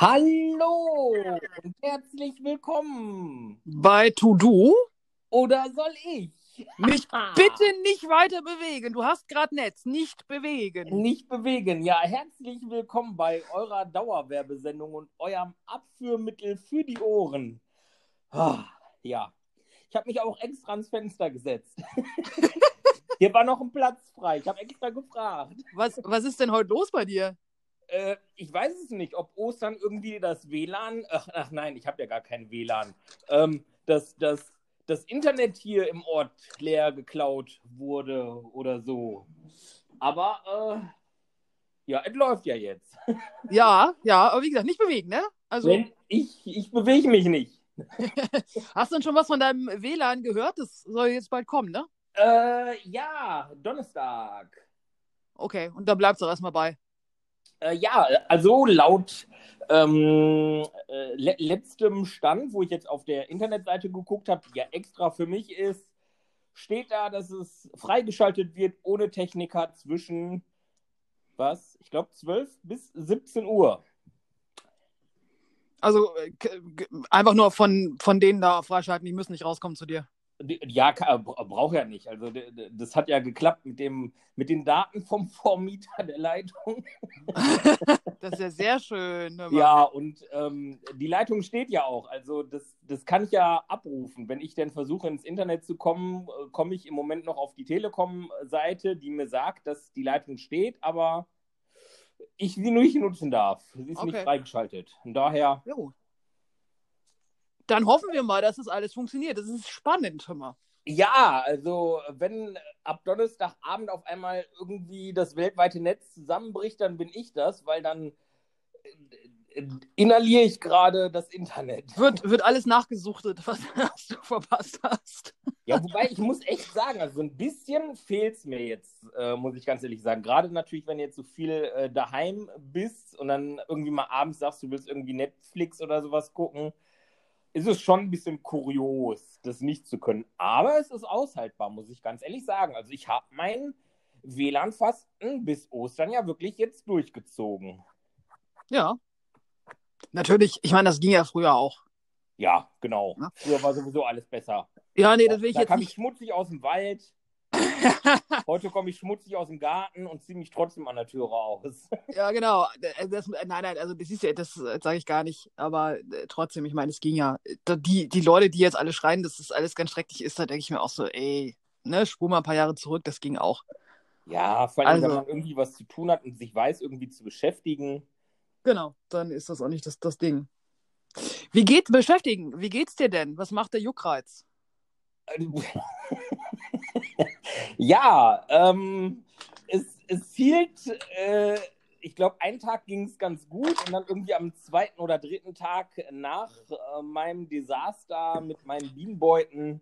Hallo und herzlich willkommen. Bei To Do? Oder soll ich? Mich bitte nicht weiter bewegen. Du hast gerade Netz. Nicht bewegen. Nicht bewegen. Ja, herzlich willkommen bei eurer Dauerwerbesendung und eurem Abführmittel für die Ohren. Ah, ja, ich habe mich auch extra ans Fenster gesetzt. Hier war noch ein Platz frei. Ich habe extra gefragt. Was, was ist denn heute los bei dir? Äh, ich weiß es nicht, ob Ostern irgendwie das WLAN, ach, ach nein, ich habe ja gar kein WLAN, ähm, das, das, das Internet hier im Ort leer geklaut wurde oder so. Aber äh, ja, es läuft ja jetzt. Ja, ja, aber wie gesagt, nicht bewegen, ne? Also, Wenn ich, ich bewege mich nicht. hast du denn schon was von deinem WLAN gehört? Das soll jetzt bald kommen, ne? Äh, ja, Donnerstag. Okay, und da bleibst du erstmal bei. Äh, ja, also laut ähm, äh, le letztem Stand, wo ich jetzt auf der Internetseite geguckt habe, die ja extra für mich ist, steht da, dass es freigeschaltet wird ohne Techniker zwischen, was, ich glaube 12 bis 17 Uhr. Also äh, einfach nur von, von denen da freischalten, die müssen nicht rauskommen zu dir. Ja, bra- braucht ja nicht. Also das hat ja geklappt mit dem mit den Daten vom Vormieter der Leitung. Das ist ja sehr schön. mal. Ja, und ähm, die Leitung steht ja auch. Also das, das kann ich ja abrufen. Wenn ich denn versuche, ins Internet zu kommen, äh, komme ich im Moment noch auf die Telekom-Seite, die mir sagt, dass die Leitung steht, aber ich sie nicht nutzen darf. Sie ist nicht Okay. freigeschaltet. Und daher, Jo. Dann hoffen wir mal, dass das alles funktioniert. Das ist spannend, hör mal. ja, also wenn ab Donnerstagabend auf einmal irgendwie das weltweite Netz zusammenbricht, dann bin ich das, weil dann äh, inhaliere ich gerade das Internet. Wird, wird alles nachgesuchtet, was, was du verpasst hast. Ja, wobei ich muss echt sagen, also so ein bisschen fehlt es mir jetzt, äh, muss ich ganz ehrlich sagen. Gerade natürlich, wenn du jetzt so viel äh, daheim bist und dann irgendwie mal abends sagst, du willst irgendwie Netflix oder sowas gucken, ist es schon ein bisschen kurios, das nicht zu können. Aber es ist aushaltbar, muss ich ganz ehrlich sagen. Also ich habe mein WLAN-Fasten bis Ostern ja wirklich jetzt durchgezogen. Ja. Natürlich, ich meine, das ging ja früher auch. Ja, genau. Ja. Früher war sowieso alles besser. Ja, nee, das will ich da jetzt kam ich nicht. schmutzig aus dem Wald. Heute komme ich schmutzig aus dem Garten und ziehe mich trotzdem an der Türe aus. Ja, genau. Das, nein, nein, also das ist ja, das sage ich gar nicht. Aber äh, trotzdem, ich meine, es ging ja. Die, die Leute, die jetzt alle schreien, dass das alles ganz schrecklich ist, da denke ich mir auch so, ey, ne, spur mal ein paar Jahre zurück, das ging auch. Ja, vor allem, wenn Also- man irgendwie was zu tun hat und sich weiß, irgendwie zu beschäftigen. Genau, dann ist das auch nicht das, das Ding. Wie geht's beschäftigen? Wie geht's dir denn? Was macht der Juckreiz? Ja, ähm, es, es hielt, äh, ich glaube, einen Tag ging es ganz gut und dann irgendwie am zweiten oder dritten Tag nach äh, meinem Desaster mit meinen Bienenbeuten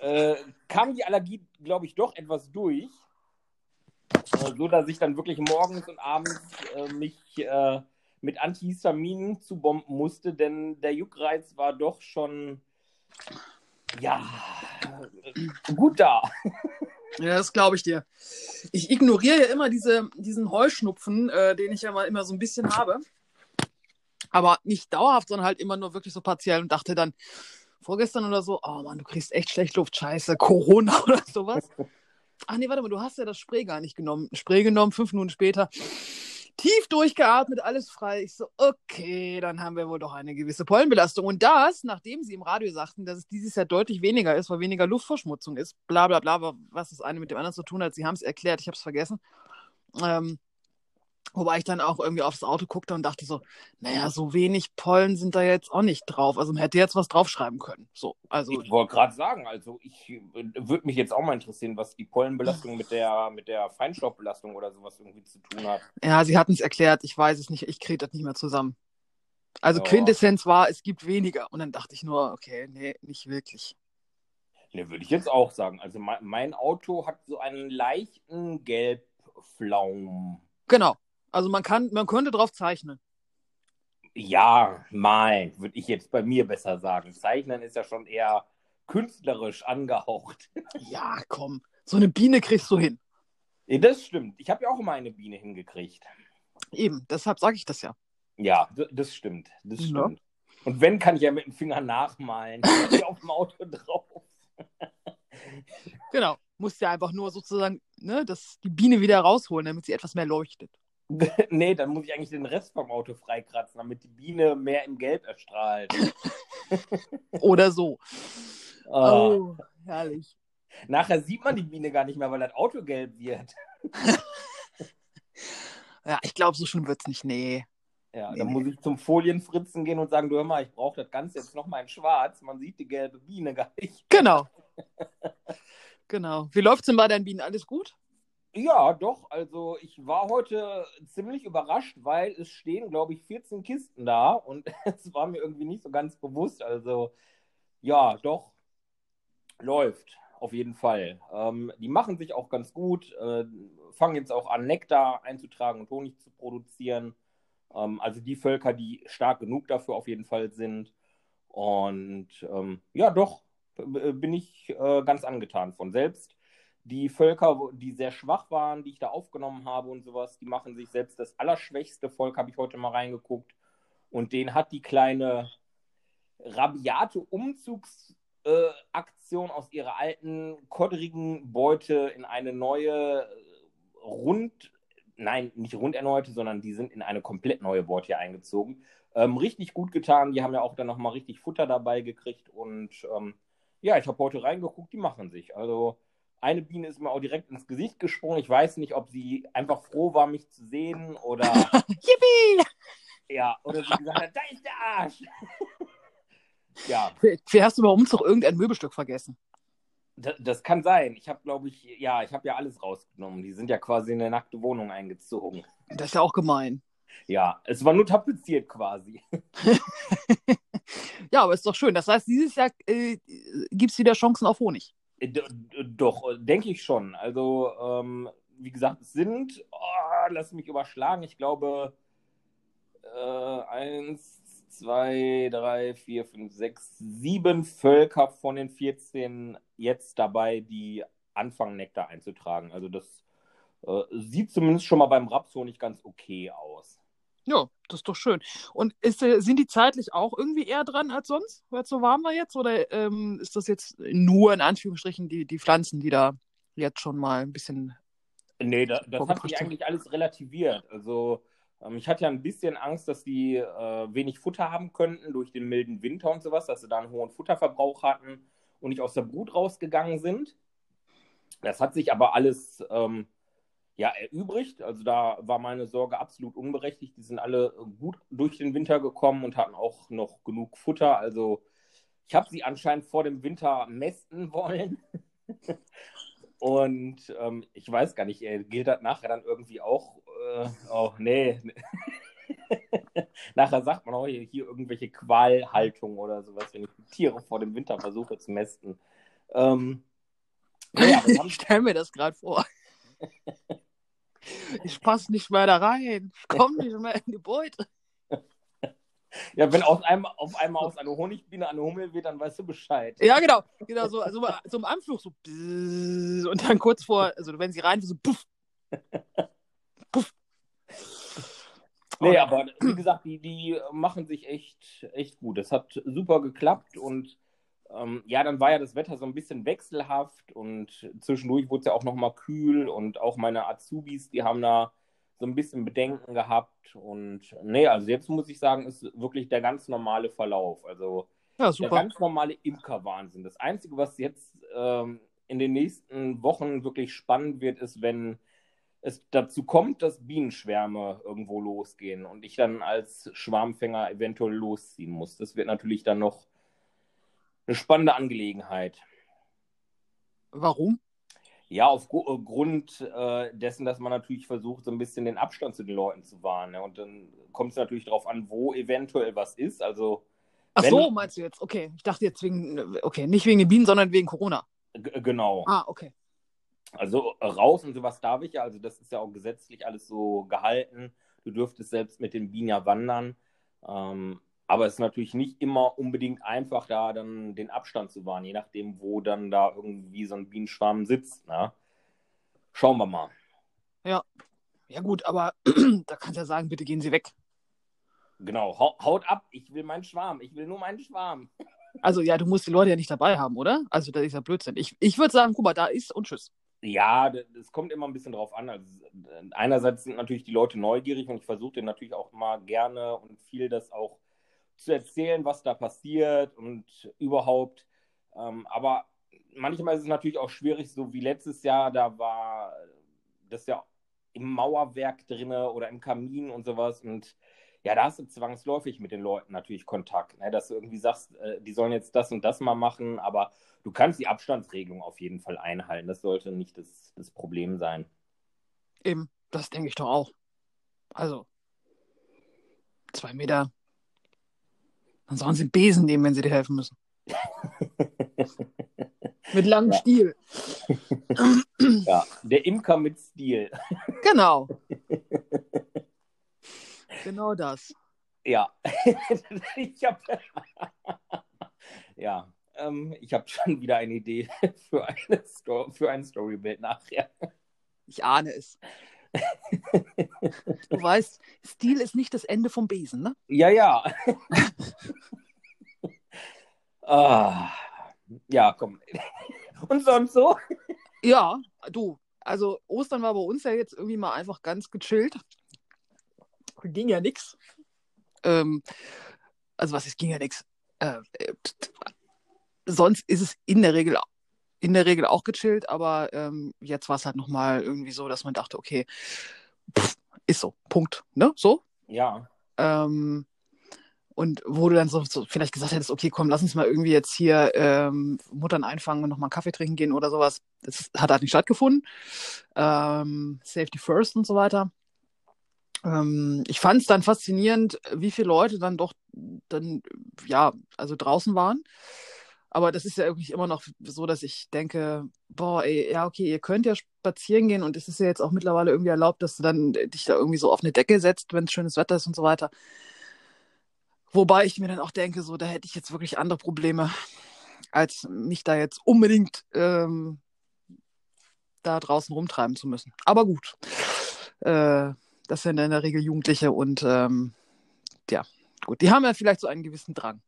äh, kam die Allergie, glaube ich, doch etwas durch. Äh, so dass ich dann wirklich morgens und abends äh, mich äh, mit Antihistaminen zubomben musste, denn der Juckreiz war doch schon ja gut da. Ja, das glaube ich dir. Ich ignoriere ja immer diese, diesen Heuschnupfen, äh, den ich ja mal immer so ein bisschen habe. Aber nicht dauerhaft, sondern halt immer nur wirklich so partiell und dachte dann vorgestern oder so, oh Mann, du kriegst echt schlecht Luft, scheiße, Corona oder sowas. Ach nee, warte mal, du hast ja das Spray gar nicht genommen. Spray genommen, fünf Minuten später. Tief durchgeatmet, alles frei. Ich so, okay, dann haben wir wohl doch eine gewisse Pollenbelastung. Und das, nachdem sie im Radio sagten, dass es dieses Jahr deutlich weniger ist, weil weniger Luftverschmutzung ist, bla bla bla, was das eine mit dem anderen zu tun hat. Sie haben es erklärt, ich habe es vergessen. Ähm, wobei ich dann auch irgendwie aufs Auto guckte und dachte so, naja, so wenig Pollen sind da jetzt auch nicht drauf. Also man hätte jetzt was draufschreiben können. So, also Ich wollte gerade sagen, also ich äh, würde mich jetzt auch mal interessieren, was die Pollenbelastung mit der, mit der Feinstaubbelastung oder sowas irgendwie zu tun hat. Ja, sie hatten es erklärt, ich weiß es nicht, ich kriege das nicht mehr zusammen. Also Ja. Quintessenz war, es gibt weniger. Und dann dachte ich nur, okay, nee, nicht wirklich. Ne, würde ich jetzt auch sagen. Also mein, mein Auto hat so einen leichten Gelbflaum. Genau. Also man kann, man könnte drauf zeichnen. Ja, malen, würde ich jetzt bei mir besser sagen. Zeichnen ist ja schon eher künstlerisch angehaucht. Ja, komm. So eine Biene kriegst du hin. Das stimmt. Ich habe ja auch immer eine Biene hingekriegt. Eben, deshalb sage ich das ja. Ja, das stimmt. Das Ja. stimmt. Und wenn, kann ich ja mit dem Finger nachmalen. Steht auf dem Auto drauf. Genau. Musst ja einfach nur sozusagen ne, das, die Biene wieder rausholen, damit sie etwas mehr leuchtet. nee, dann muss ich eigentlich den Rest vom Auto freikratzen, damit die Biene mehr im Gelb erstrahlt. Oder so. Ah. Oh, herrlich. Nachher sieht man die Biene gar nicht mehr, weil das Auto gelb wird. Ja, ich glaube, so schlimm wird's nicht. Nee. Ja, Nee, dann nee. muss ich zum Folienfritzen gehen und sagen, du hör mal, ich brauche das Ganze jetzt nochmal in schwarz. Man sieht die gelbe Biene gar nicht. Genau. genau. Wie läuft's denn bei deinen Bienen? Alles gut? Ja, doch. Also ich war heute ziemlich überrascht, weil es stehen, glaube ich, 14 Kisten da und es war mir irgendwie nicht so ganz bewusst. Also ja, doch, läuft auf jeden Fall. Ähm, die machen sich auch ganz gut, äh, fangen jetzt auch an, Nektar einzutragen und Honig zu produzieren. Ähm, also die Völker, die stark genug dafür auf jeden Fall sind. Und ähm, ja, doch, bin ich äh, ganz angetan von selbst die Völker, die sehr schwach waren, die ich da aufgenommen habe und sowas, die machen sich selbst das allerschwächste Volk, habe ich heute mal reingeguckt. Und den hat die kleine rabiate Umzugsaktion äh, aus ihrer alten, kodderigen Beute in eine neue, äh, rund, nein, nicht rund erneute, sondern die sind in eine komplett neue Beute hier eingezogen. Ähm, richtig gut getan. Die haben ja auch dann nochmal richtig Futter dabei gekriegt. Und ähm, ja, ich habe heute reingeguckt, die machen sich. Also eine Biene ist mir auch direkt ins Gesicht gesprungen. Ich weiß nicht, ob sie einfach froh war, mich zu sehen oder Yippie! ja, oder sie gesagt hat, da ist der Arsch. ja, Wie hast du beim Umzug irgendein Möbelstück vergessen? das, das kann sein. Ich habe, glaube ich, ja, ich habe ja alles rausgenommen. Die sind ja quasi in eine nackte Wohnung eingezogen. Das ist ja auch gemein. Ja, es war nur tapeziert quasi. Ja, aber ist doch schön. Das heißt, dieses Jahr äh, gibt es wieder Chancen auf Honig. D- doch, denke ich schon. Also, ähm, wie gesagt, es sind, oh, lass mich überschlagen, ich glaube, äh, eins, zwei, drei, vier, fünf, sechs, sieben Völker von den 14 jetzt dabei, die anfangen, Nektar einzutragen. Also, das äh, sieht zumindest schon mal beim Rapshonig ganz okay aus. Ja, das ist doch schön. Und ist, äh, sind die zeitlich auch irgendwie eher dran als sonst, weil es so warm war jetzt? Oder ähm, ist das jetzt nur in Anführungsstrichen die, die Pflanzen, die da jetzt schon mal ein bisschen. Nee, da, das hat sich eigentlich alles relativiert. Also, ähm, ich hatte ja ein bisschen Angst, dass die äh, wenig Futter haben könnten durch den milden Winter und sowas, dass sie da einen hohen Futterverbrauch hatten und nicht aus der Brut rausgegangen sind. Das hat sich aber alles ähm, ja, erübrigt. Also, da war meine Sorge absolut unberechtigt. Die sind alle gut durch den Winter gekommen und hatten auch noch genug Futter. Also, ich habe sie anscheinend vor dem Winter mästen wollen. Und ähm, ich weiß gar nicht, gilt das nachher dann irgendwie auch? Äh, oh, nee. nachher sagt man auch hier, hier irgendwelche Qualhaltung oder sowas, wenn ich die Tiere vor dem Winter versuche zu mästen. Ähm, haben, Ich stelle mir das gerade vor. Ich passe nicht mehr da rein. Ich komme nicht mehr in die Beute. ja, wenn aus einem, auf einmal aus einer Honigbiene eine Hummel wird, dann weißt du Bescheid. Ja, genau. Genau, so, also, so im Anflug so. Und dann kurz vor, also wenn sie rein, so puff. Puff. Nee, aber wie gesagt, die, die machen sich echt, echt gut. Das hat super geklappt und ähm, ja, dann war ja das Wetter so ein bisschen wechselhaft und zwischendurch wurde es ja auch nochmal kühl und auch meine Azubis, die haben da so ein bisschen Bedenken gehabt und nee, also jetzt muss ich sagen, ist wirklich der ganz normale Verlauf. Also Ja, der ganz normale Imkerwahnsinn. Das Einzige, was jetzt ähm, in den nächsten Wochen wirklich spannend wird, ist, wenn es dazu kommt, dass Bienenschwärme irgendwo losgehen und ich dann als Schwarmfänger eventuell losziehen muss. Das wird natürlich dann noch eine spannende Angelegenheit. Warum? Ja, aufgrund äh, dessen, dass man natürlich versucht, so ein bisschen den Abstand zu den Leuten zu wahren. Ne? Und dann kommt es natürlich darauf an, wo eventuell was ist. Also, Ach Wenn- so, meinst du jetzt? Okay, ich dachte jetzt wegen, okay, nicht wegen den Bienen, sondern wegen Corona. g- genau. Ah, okay. Also äh, raus und sowas darf ich ja, also das ist ja auch gesetzlich alles so gehalten. Du dürftest selbst mit den Bienen ja wandern. Ähm, aber es ist natürlich nicht immer unbedingt einfach, da dann den Abstand zu wahren, je nachdem, wo dann da irgendwie so ein Bienenschwarm sitzt. Ne? Schauen wir mal. Ja gut, aber da kannst du ja sagen, bitte gehen Sie weg. Genau, haut ab, ich will meinen Schwarm, ich will nur meinen Schwarm. Also ja, du musst die Leute ja nicht dabei haben, oder? Also das ist ja Blödsinn. Ich, ich würde sagen, guck mal, da ist und tschüss. Ja, es kommt immer ein bisschen drauf an. Also, einerseits sind natürlich die Leute neugierig und ich versuche natürlich auch immer gerne und viel das auch zu erzählen, was da passiert und überhaupt. Ähm, aber manchmal ist es natürlich auch schwierig, so wie letztes Jahr, da war das ja im Mauerwerk drinne oder im Kamin und sowas und ja, da hast du zwangsläufig mit den Leuten natürlich Kontakt, ne? dass du irgendwie sagst, äh, die sollen jetzt das und das mal machen, aber du kannst die Abstandsregelung auf jeden Fall einhalten. Das sollte nicht das, das Problem sein. Eben, das denke ich doch auch. Also, zwei Meter. Dann sollen sie Besen nehmen, wenn sie dir helfen müssen. mit langem ja. Stiel. ja, der Imker mit Stil. Genau. Genau das. Ja. ich habe ja, ähm, ich habe schon wieder eine Idee für, eine Sto für ein Storybild nachher. Ich ahne es. Du weißt, Stil ist nicht das Ende vom Besen, ne? Ja, ja. ah, ja, komm. Und sonst so? Ja, du. Also Ostern war bei uns ja jetzt irgendwie mal einfach ganz gechillt ging ja nichts. Ähm, also was ist, ging ja nichts. Äh, äh, sonst ist es in der Regel in der Regel auch gechillt, aber ähm, jetzt war es halt nochmal irgendwie so, dass man dachte, okay, pff, ist so, Punkt, ne, so. Ja. Ähm, und wo du dann so, so, vielleicht gesagt hättest, okay, komm, lass uns mal irgendwie jetzt hier ähm, Muttern einfangen und nochmal einen Kaffee trinken gehen oder sowas. Das hat halt nicht stattgefunden. Ähm, Safety first und so weiter ähm, ich fand es dann faszinierend, wie viele Leute dann doch dann, ja, also draußen waren. Aber das ist ja wirklich immer noch so, dass ich denke, boah, ey, ja, okay, ihr könnt ja spazieren gehen und es ist ja jetzt auch mittlerweile irgendwie erlaubt, dass du dann dich da irgendwie so auf eine Decke setzt, wenn es schönes Wetter ist und so weiter. Wobei ich mir dann auch denke, so, da hätte ich jetzt wirklich andere Probleme, als mich da jetzt unbedingt ähm, da draußen rumtreiben zu müssen. Aber gut. Äh, das sind in der Regel Jugendliche und ähm, ja, gut, die haben ja vielleicht so einen gewissen Drang.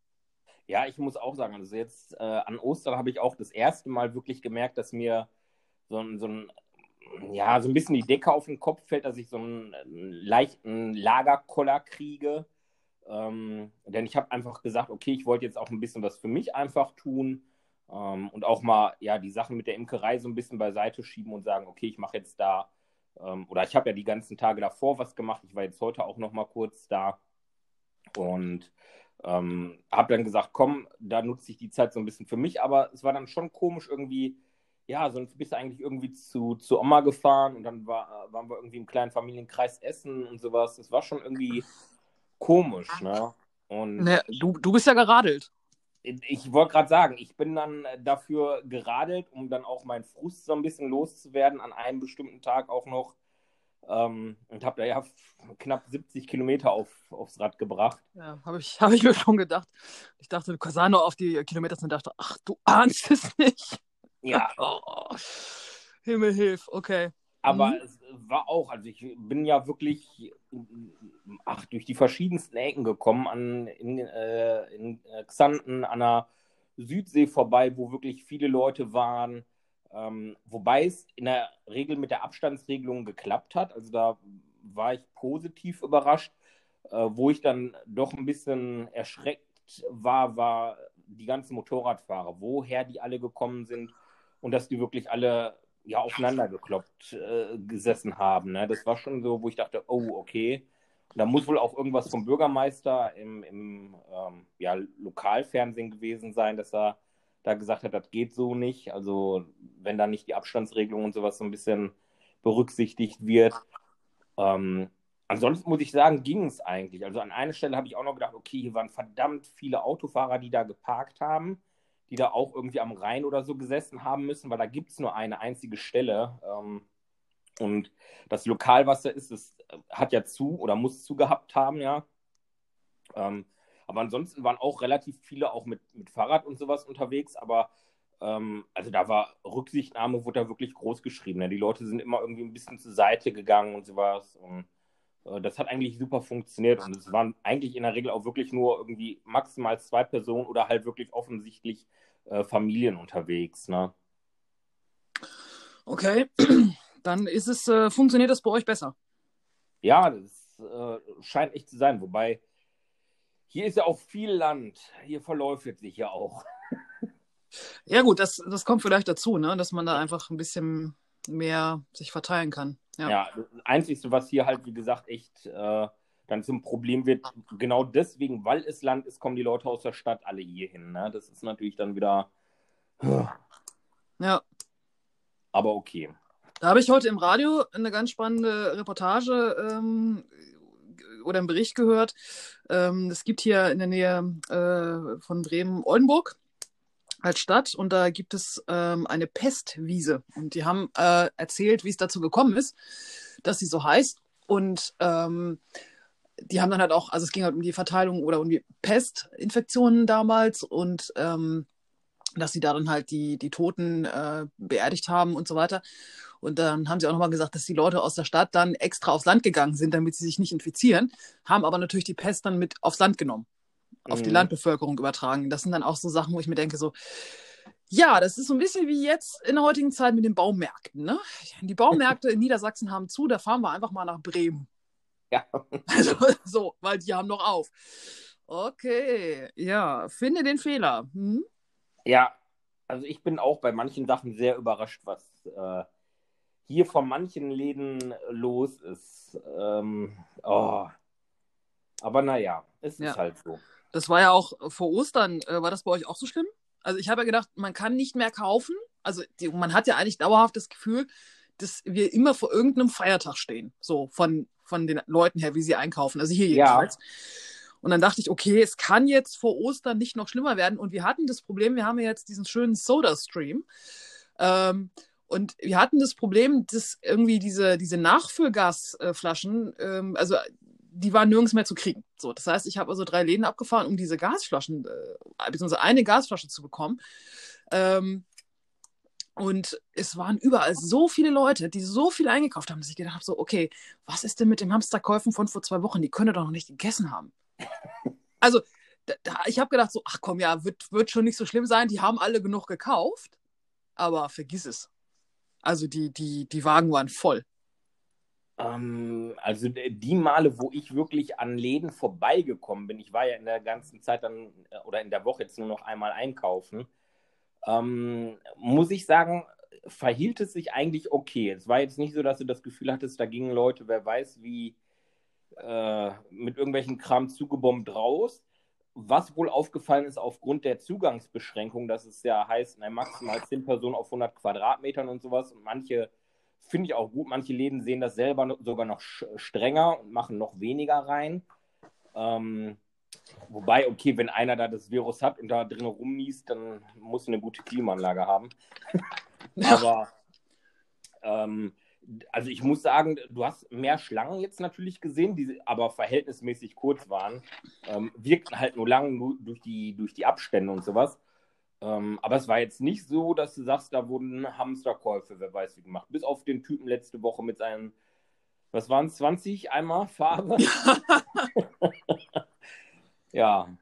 Ja, ich muss auch sagen, also jetzt äh, an Ostern habe ich auch das erste Mal wirklich gemerkt, dass mir so ein, so ein, ja, so ein bisschen die Decke auf den Kopf fällt, dass ich so einen, einen leichten Lagerkoller kriege. Ähm, denn ich habe einfach gesagt, okay, ich wollte jetzt auch ein bisschen was für mich einfach tun ähm, und auch mal ja die Sachen mit der Imkerei so ein bisschen beiseite schieben und sagen, okay, ich mache jetzt da ähm, oder ich habe ja die ganzen Tage davor was gemacht. Ich war jetzt heute auch noch mal kurz da und ähm, habe dann gesagt, komm, da nutze ich die Zeit so ein bisschen für mich. Aber es war dann schon komisch irgendwie. Ja, sonst bist du eigentlich irgendwie zu, zu Oma gefahren und dann war, waren wir irgendwie im kleinen Familienkreis essen und sowas. Das war schon irgendwie komisch, ne? Und ne, du, du bist ja geradelt ich wollte gerade sagen, ich bin dann dafür geradelt, um dann auch meinen Frust so ein bisschen loszuwerden, an einem bestimmten Tag auch noch. Ähm, und habe da ja knapp 70 Kilometer auf, aufs Rad gebracht. Ja, habe ich, hab ich mir schon gedacht. Ich dachte, Casano auf die Kilometer und dachte, ach, du ahnst es nicht. Ja. oh, Himmel hilf, okay. Aber mhm. es war auch, also ich bin ja wirklich ach, durch die verschiedensten Ecken gekommen, an, in, äh, in äh, Xanten, an der Südsee vorbei, wo wirklich viele Leute waren. Ähm, wobei es in der Regel mit der Abstandsregelung geklappt hat. Also da war ich positiv überrascht. Äh, wo ich dann doch ein bisschen erschreckt war, war die ganzen Motorradfahrer, woher die alle gekommen sind und dass die wirklich alle ja aufeinander gekloppt äh, gesessen haben. Ne? Das war schon so, wo ich dachte, oh, okay. Da muss wohl auch irgendwas vom Bürgermeister im, im ähm, ja, Lokalfernsehen gewesen sein, dass er da gesagt hat, das geht so nicht. Also wenn da nicht die Abstandsregelung und sowas so ein bisschen berücksichtigt wird. Ähm, ansonsten muss ich sagen, ging es eigentlich. Also an einer Stelle habe ich auch noch gedacht, okay, hier waren verdammt viele Autofahrer, die da geparkt haben die da auch irgendwie am Rhein oder so gesessen haben müssen, weil da gibt es nur eine einzige Stelle. Ähm, und das Lokalwasser ist, es hat ja zu oder muss zu gehabt haben, ja. Ähm, aber ansonsten waren auch relativ viele auch mit, mit Fahrrad und sowas unterwegs, aber ähm, also da war Rücksichtnahme, wurde da wirklich groß geschrieben. Ne? Die Leute sind immer irgendwie ein bisschen zur Seite gegangen und sowas. Und Äh, das hat eigentlich super funktioniert und es waren eigentlich in der Regel auch wirklich nur irgendwie maximal zwei Personen oder halt wirklich offensichtlich äh, Familien unterwegs. Ne? Okay, dann ist es, äh, funktioniert das bei euch besser. Ja, das äh, scheint echt zu sein. Wobei, hier ist ja auch viel Land. Hier verläuft sich ja auch. Ja, gut, das, das kommt vielleicht dazu, ne? dass man da einfach ein bisschen mehr sich verteilen kann. Ja, ja das Einzige, was hier halt, wie gesagt, echt äh, dann zum Problem wird, genau deswegen, weil es Land ist, kommen die Leute aus der Stadt alle hier hin. Ne? Das ist natürlich dann wieder. Ja. Aber okay. Da habe ich heute im Radio eine ganz spannende Reportage ähm, oder einen Bericht gehört. Ähm, es gibt hier in der Nähe äh, von Bremen Oldenburg als Stadt und da gibt es ähm, eine Pestwiese. Und die haben äh, erzählt, wie es dazu gekommen ist, dass sie so heißt. Und ähm, die haben dann halt auch, also es ging halt um die Verteilung oder um die Pestinfektionen damals. Und ähm, dass sie da dann halt die, die Toten äh, beerdigt haben und so weiter. Und dann haben sie auch nochmal gesagt, dass die Leute aus der Stadt dann extra aufs Land gegangen sind, damit sie sich nicht infizieren, haben aber natürlich die Pest dann mit aufs Land genommen auf die mhm. Landbevölkerung übertragen. Das sind dann auch so Sachen, wo ich mir denke, so, ja, das ist so ein bisschen wie jetzt in der heutigen Zeit mit den Baumärkten. Ne? Die Baumärkte in Niedersachsen haben zu, da fahren wir einfach mal nach Bremen. Ja. Also so, weil die haben noch auf. Okay, ja, finde den Fehler. Hm? Ja, also ich bin auch bei manchen Sachen sehr überrascht, was äh, hier von manchen Läden los ist. Ähm, oh. Aber naja, es ja. ist halt so. Das war ja auch vor Ostern, äh, war das bei euch auch so schlimm? Also ich habe ja gedacht, man kann nicht mehr kaufen. Also die, man hat ja eigentlich dauerhaft das Gefühl, dass wir immer vor irgendeinem Feiertag stehen. So von, von den Leuten her, wie sie einkaufen. Also hier jedenfalls. Ja. Und dann dachte ich, okay, es kann jetzt vor Ostern nicht noch schlimmer werden. Und wir hatten das Problem, wir haben ja jetzt diesen schönen Soda-Stream. Ähm, und wir hatten das Problem, dass irgendwie diese, diese Nachfüllgasflaschen, ähm, also die waren nirgends mehr zu kriegen. So, das heißt, ich habe also drei Läden abgefahren, um diese Gasflaschen, äh, beziehungsweise eine Gasflasche zu bekommen. Ähm, und es waren überall so viele Leute, die so viel eingekauft haben, dass ich gedacht habe, so, okay, was ist denn mit den Hamsterkäufen von vor zwei Wochen? Die können doch noch nicht gegessen haben. Also, da, da, ich habe gedacht, so, ach komm, ja, wird, wird schon nicht so schlimm sein. Die haben alle genug gekauft. Aber vergiss es. Also, die, die, die Wagen waren voll. Ähm, also die Male, wo ich wirklich an Läden vorbeigekommen bin, ich war ja in der ganzen Zeit dann äh, oder in der Woche jetzt nur noch einmal einkaufen, ähm, muss ich sagen, verhielt es sich eigentlich okay. Es war jetzt nicht so, dass du das Gefühl hattest, da gingen Leute, wer weiß wie, äh, mit irgendwelchen Kram zugebombt raus. Was wohl aufgefallen ist aufgrund der Zugangsbeschränkung, dass es ja heißt, na, maximal 10 Personen auf 100 Quadratmetern und sowas und manche Finde ich auch gut. Manche Läden sehen das selber sogar noch strenger und machen noch weniger rein. Ähm, wobei, okay, wenn einer da das Virus hat und da drin rumniest, dann muss eine gute Klimaanlage haben. Aber ähm, also ich muss sagen, du hast mehr Schlangen jetzt natürlich gesehen, die aber verhältnismäßig kurz waren. Ähm, wirkten halt nur lang nur durch die, durch die Abstände und sowas. Ähm, aber es war jetzt nicht so, dass du sagst, da wurden Hamsterkäufe, wer weiß wie gemacht. Bis auf den Typen letzte Woche mit seinen, was waren es, 20 Eimer Farbe? ja.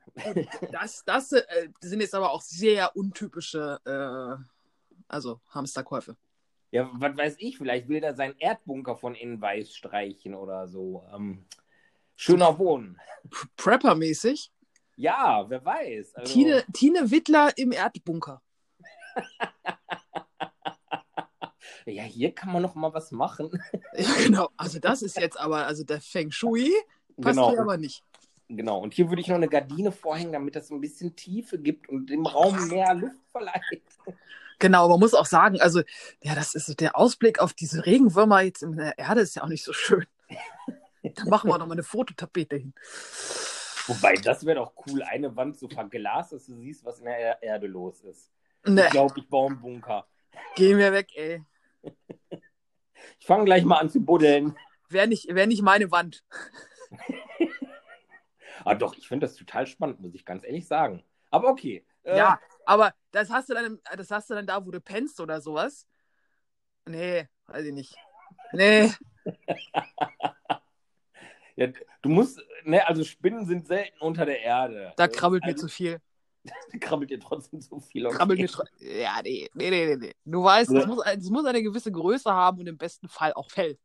Das, das äh, sind jetzt aber auch sehr untypische, äh, also Hamsterkäufe. Ja, was weiß ich, vielleicht will er seinen Erdbunker von innen weiß streichen oder so. Ähm, schöner Wohnen. Prepper-mäßig? Ja, wer weiß. Also... Tine, Tine Wittler im Erdbunker. ja, hier kann man noch mal was machen. ja, genau. Also das ist jetzt aber, also der Feng Shui passt genau. hier aber nicht. Genau, und hier würde ich noch eine Gardine vorhängen, damit das ein bisschen Tiefe gibt und dem Raum mehr Luft verleiht. Genau, man muss auch sagen, also, ja, das ist der Ausblick auf diese Regenwürmer jetzt in der Erde ist ja auch nicht so schön. da machen wir noch mal eine Fototapete hin. Wobei, das wäre doch cool, eine Wand so verglast, dass du siehst, was in der Erde los ist. Nee. Ich glaube, ich baue einen Bunker. Geh mir weg, ey. Ich fange gleich mal an zu buddeln. Wäre nicht, wär nicht meine Wand. ah, doch, ich finde das total spannend, muss ich ganz ehrlich sagen. Aber okay. Äh, ja, aber das hast, du dann, das hast du dann da, wo du pennst oder sowas? Nee, weiß ich nicht. Nee. Ja, du musst, ne, also Spinnen sind selten unter der Erde. Da krabbelt also, mir zu viel. Da krabbelt dir trotzdem zu viel. Okay. Krabbelt mir ja, nee, nee, nee, nee. Du weißt, es muss, es muss eine gewisse Größe haben und im besten Fall auch Fell.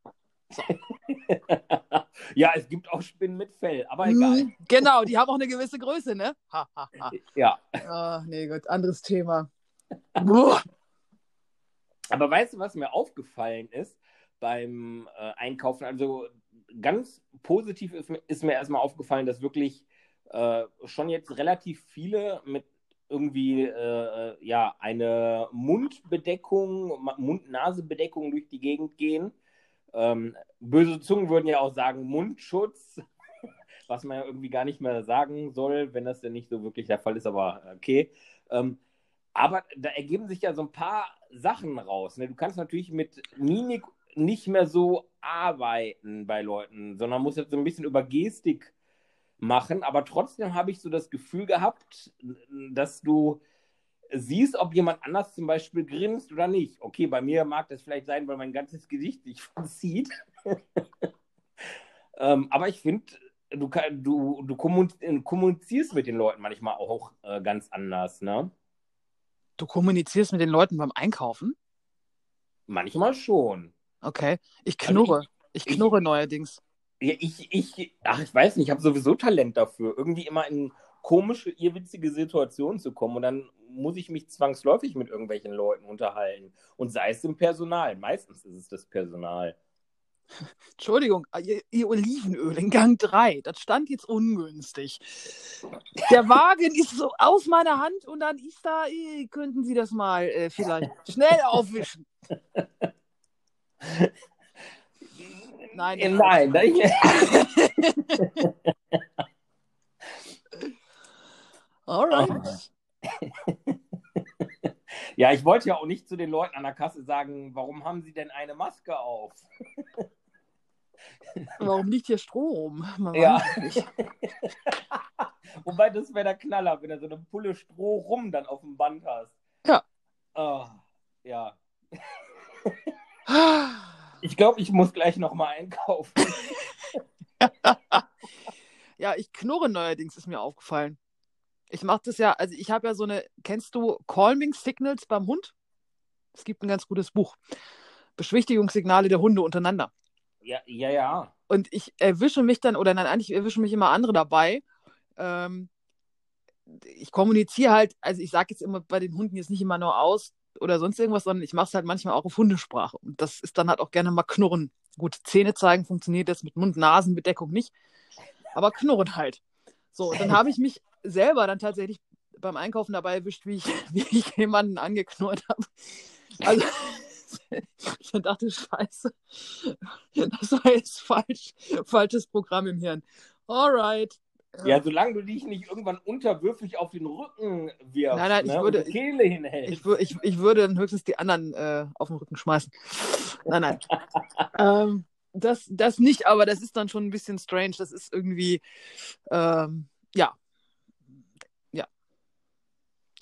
Ja, es gibt auch Spinnen mit Fell, aber egal. Mhm, genau, die haben auch eine gewisse Größe, ne? Ha, ha, ha. Ja. Ah, nee, gut, anderes Thema. Aber weißt du, was mir aufgefallen ist beim äh, Einkaufen? Also ganz positiv ist, ist, mir erstmal aufgefallen, dass wirklich äh, schon jetzt relativ viele mit irgendwie äh, ja eine Mundbedeckung, Mund-Nase-Bedeckung durch die Gegend gehen. Ähm, böse Zungen würden ja auch sagen Mundschutz, was man ja irgendwie gar nicht mehr sagen soll, wenn das denn nicht so wirklich der Fall ist, aber okay. Ähm, aber da ergeben sich ja so ein paar Sachen raus. Ne? Du kannst natürlich mit Mimik nicht mehr so arbeiten bei Leuten, sondern musst jetzt so ein bisschen über Gestik machen. Aber trotzdem habe ich so das Gefühl gehabt, dass du siehst, ob jemand anders zum Beispiel grinst oder nicht. Okay, bei mir mag das vielleicht sein, weil mein ganzes Gesicht sich verzieht. ähm, aber ich finde, du, du, du kommunizierst mit den Leuten manchmal auch äh, ganz anders, ne? Du kommunizierst mit den Leuten beim Einkaufen? Manchmal schon. Okay. Ich knurre. Also ich, ich, knurre ich, neuerdings. Ja, ich, ich, ach, ich weiß nicht, ich habe sowieso Talent dafür, irgendwie immer in komische, irrwitzige Situationen zu kommen und dann muss ich mich zwangsläufig mit irgendwelchen Leuten unterhalten. Und sei es im Personal. Meistens ist es das Personal. Entschuldigung, ah, ihr, ihr, Olivenöl in Gang 3, das stand jetzt ungünstig. Der Wagen ist so aus meiner Hand und dann ist da, äh, könnten Sie das mal äh, vielleicht schnell aufwischen. Nein, äh, nein. nein. Alright. Ja, ich wollte ja auch nicht zu den Leuten an der Kasse sagen, warum haben sie denn eine Maske auf? Warum liegt hier Strom? Man ja. Wobei, das wäre der Knaller, wenn du so eine Pulle Stroh rum dann auf dem Band hast. Ja. Oh, ja. ich glaube, ich muss gleich nochmal einkaufen. ja, ich knurre neuerdings, ist mir aufgefallen. Ich mache das ja, also ich habe ja so eine, kennst du Calming Signals beim Hund? Es gibt ein ganz gutes Buch. Beschwichtigungssignale der Hunde untereinander. Ja, ja, ja. Und ich erwische mich dann, oder nein, eigentlich erwische mich immer andere dabei. Ähm, ich kommuniziere halt, also ich sage jetzt immer bei den Hunden jetzt nicht immer nur aus oder sonst irgendwas, sondern ich mache es halt manchmal auch auf Hundesprache. Und das ist dann halt auch gerne mal Knurren. Gut, Zähne zeigen funktioniert das mit Mund-Nasen-Bedeckung nicht, aber Knurren halt. So, und dann habe ich mich selber dann tatsächlich beim Einkaufen dabei erwischt, wie ich, wie ich jemanden angeknurrt habe. Also ich dachte, scheiße, das war jetzt falsch, falsches Programm im Hirn. Alright. Ja, solange du dich nicht irgendwann unterwürfig auf den Rücken wirfst nein, nein, ich ne, würde, und die Kehle hinhältst. Ich, ich, ich, würde dann höchstens die anderen äh, auf den Rücken schmeißen. Nein, nein. ähm, das, das nicht, aber das ist dann schon ein bisschen strange. Das ist irgendwie, ähm. Ja.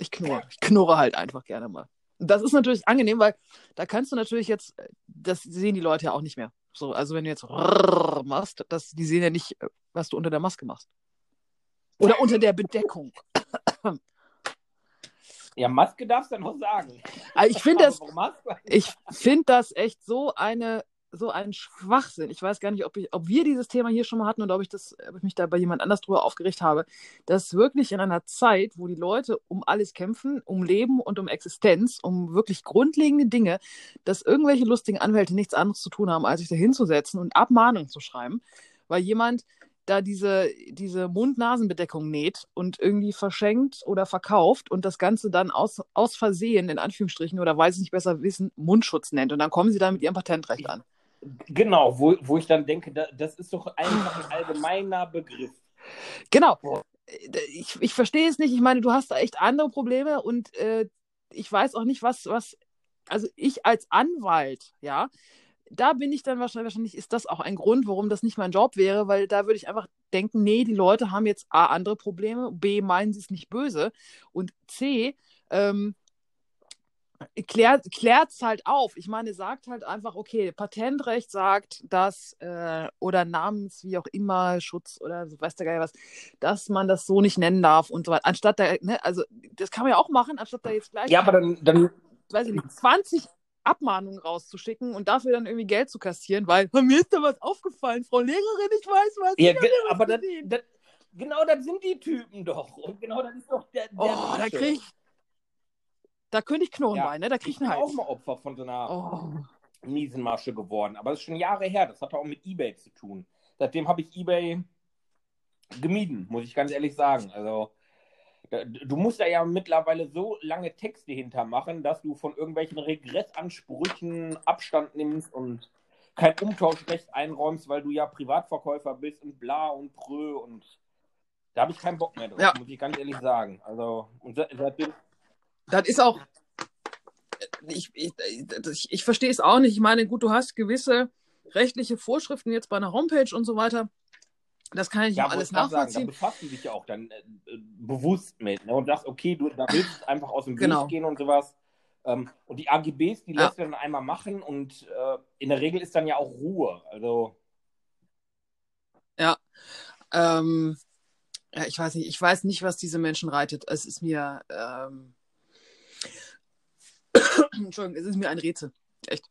Ich knurre. Ich knurre halt einfach gerne mal. Das ist natürlich angenehm, weil da kannst du natürlich jetzt, das sehen die Leute ja auch nicht mehr. So, also wenn du jetzt machst, das, die sehen ja nicht, was du unter der Maske machst. Oder unter der Bedeckung. Ja, Maske darfst du noch sagen. Also ich finde das, ich finde das echt so eine so ein Schwachsinn. Ich weiß gar nicht, ob, ich, ob wir dieses Thema hier schon mal hatten oder ob ich, das, ob ich mich da bei jemand anders drüber aufgeregt habe, dass wirklich in einer Zeit, wo die Leute um alles kämpfen, um Leben und um Existenz, um wirklich grundlegende Dinge, dass irgendwelche lustigen Anwälte nichts anderes zu tun haben, als sich da hinzusetzen und Abmahnungen zu schreiben, weil jemand da diese, diese Mund-Nasen-Bedeckung näht und irgendwie verschenkt oder verkauft und das Ganze dann aus, aus Versehen, in Anführungsstrichen, oder weil sie nicht besser wissen, Mundschutz nennt. Und dann kommen sie da mit ihrem Patentrecht an. Genau, wo, wo ich dann denke, das ist doch einfach ein allgemeiner Begriff. Genau. Ich, ich verstehe es nicht. Ich meine, du hast da echt andere Probleme und äh, ich weiß auch nicht, was, was, also ich als Anwalt, ja, da bin ich dann wahrscheinlich, wahrscheinlich ist das auch ein Grund, warum das nicht mein Job wäre, weil da würde ich einfach denken, nee, die Leute haben jetzt A, andere Probleme, B, meinen sie es nicht böse und C, ähm, klärt es halt auf. Ich meine, sagt halt einfach, okay, Patentrecht sagt, dass, äh, oder Namens, wie auch immer, Schutz oder so, weiß der Geil was, dass man das so nicht nennen darf und so weiter. Anstatt da, ne, also das kann man ja auch machen, anstatt da jetzt gleich, Ja, aber dann, dann weiß ich nicht, 20 Abmahnungen rauszuschicken und dafür dann irgendwie Geld zu kassieren, weil mir ist da was aufgefallen, Frau Lehrerin, ich weiß was. ja, ge- was aber das, das, genau das sind die Typen doch. Und genau das ist doch der, der Oh, da Masche. krieg ich, da könnte ich Knurrenbein, ne? Da krieg Ich ich bin einen auch Hals. mal Opfer von so einer Oh. miesen Masche geworden. Aber das ist schon Jahre her. Das hatte auch mit Ebay zu tun. Seitdem habe ich Ebay gemieden, muss ich ganz ehrlich sagen. Also, du musst da ja mittlerweile so lange Texte hintermachen, dass du von irgendwelchen Regressansprüchen Abstand nimmst und kein Umtauschrecht einräumst, weil du ja Privatverkäufer bist und bla und prö und da habe ich keinen Bock mehr drauf, Ja. muss ich ganz ehrlich sagen. Also, und se- seitdem Das ist auch. Ich, ich, ich, ich verstehe es auch nicht. Ich meine, gut, du hast gewisse rechtliche Vorschriften jetzt bei einer Homepage und so weiter. Das kann ich Ja, alles grad sagen, da nachvollziehen. befasst du dich ja auch dann äh, bewusst mit ne, und sagst, okay, du da willst du einfach aus dem Weg Genau. gehen und sowas. Ähm, und die AGBs, die Ja. lässt du dann einmal machen und äh, in der Regel ist dann ja auch Ruhe. Also, Ähm, ja, ich weiß nicht, ich weiß nicht, was diese Menschen reitet. Es ist mir, ähm, Entschuldigung, es ist mir ein Rätsel. Echt.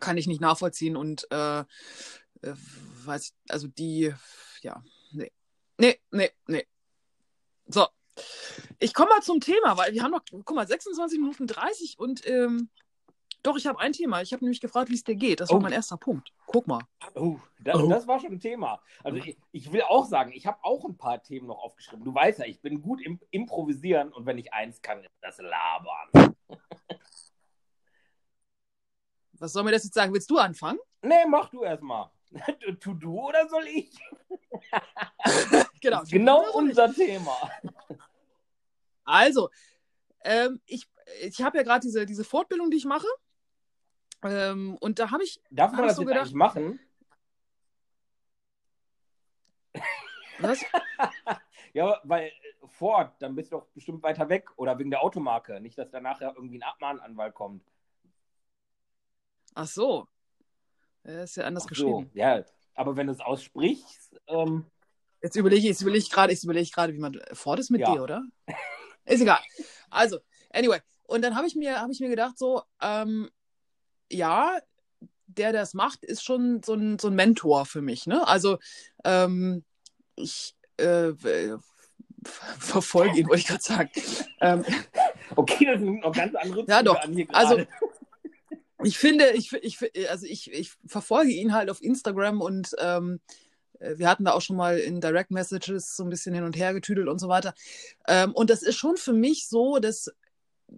Kann ich nicht nachvollziehen und äh, äh, weiß also die, ja, nee. Nee, nee, nee. So. Ich komme mal zum Thema, weil wir haben noch, guck mal, 26 Minuten 30 und ähm, doch, ich habe ein Thema. Ich habe nämlich gefragt, wie es dir geht. Das war Oh. mein erster Punkt. Guck mal. oh, das, Oh. das war schon ein Thema. Also, ich, ich will auch sagen, ich habe auch ein paar Themen noch aufgeschrieben. Du weißt ja, ich bin gut im Improvisieren und wenn ich eins kann, ist das Labern. Was soll mir das jetzt sagen? Willst du anfangen? Nee, mach du erstmal. Tu du oder soll ich? Genau. Genau ich. unser Thema. Also, ähm, ich, ich habe ja gerade diese, diese Fortbildung, die ich mache. Ähm, und da habe ich, Darf man Hab das so jetzt gedacht- eigentlich machen? was? Ja, weil äh, Ford, dann bist du doch bestimmt weiter weg oder wegen der Automarke. Nicht, dass da nachher irgendwie ein Abmahnanwalt kommt. Ach so. Ja, ist ja anders Ach geschrieben. so, ja. Aber wenn du es aussprichst, ähm, Jetzt überlege ich, jetzt überlege ich gerade, überlege ich gerade, wie man Ford ist mit Ja. D, oder? Ist egal. Also, anyway. Und dann habe ich mir, habe ich mir gedacht, so, ähm, ja, der, der das macht, ist schon so ein, so ein Mentor für mich. Ne? Also, ähm, ich äh, verfolge ihn, wollte ich gerade sagen. ähm, okay, das sind noch ganz andere Ja, Züge doch. an hier Also, ich finde, ich, ich, also ich, ich verfolge ihn halt auf Instagram und ähm, äh, wir hatten da auch schon mal in Direct Messages so ein bisschen hin und her getüdelt und so weiter. Ähm, und das ist schon für mich so, dass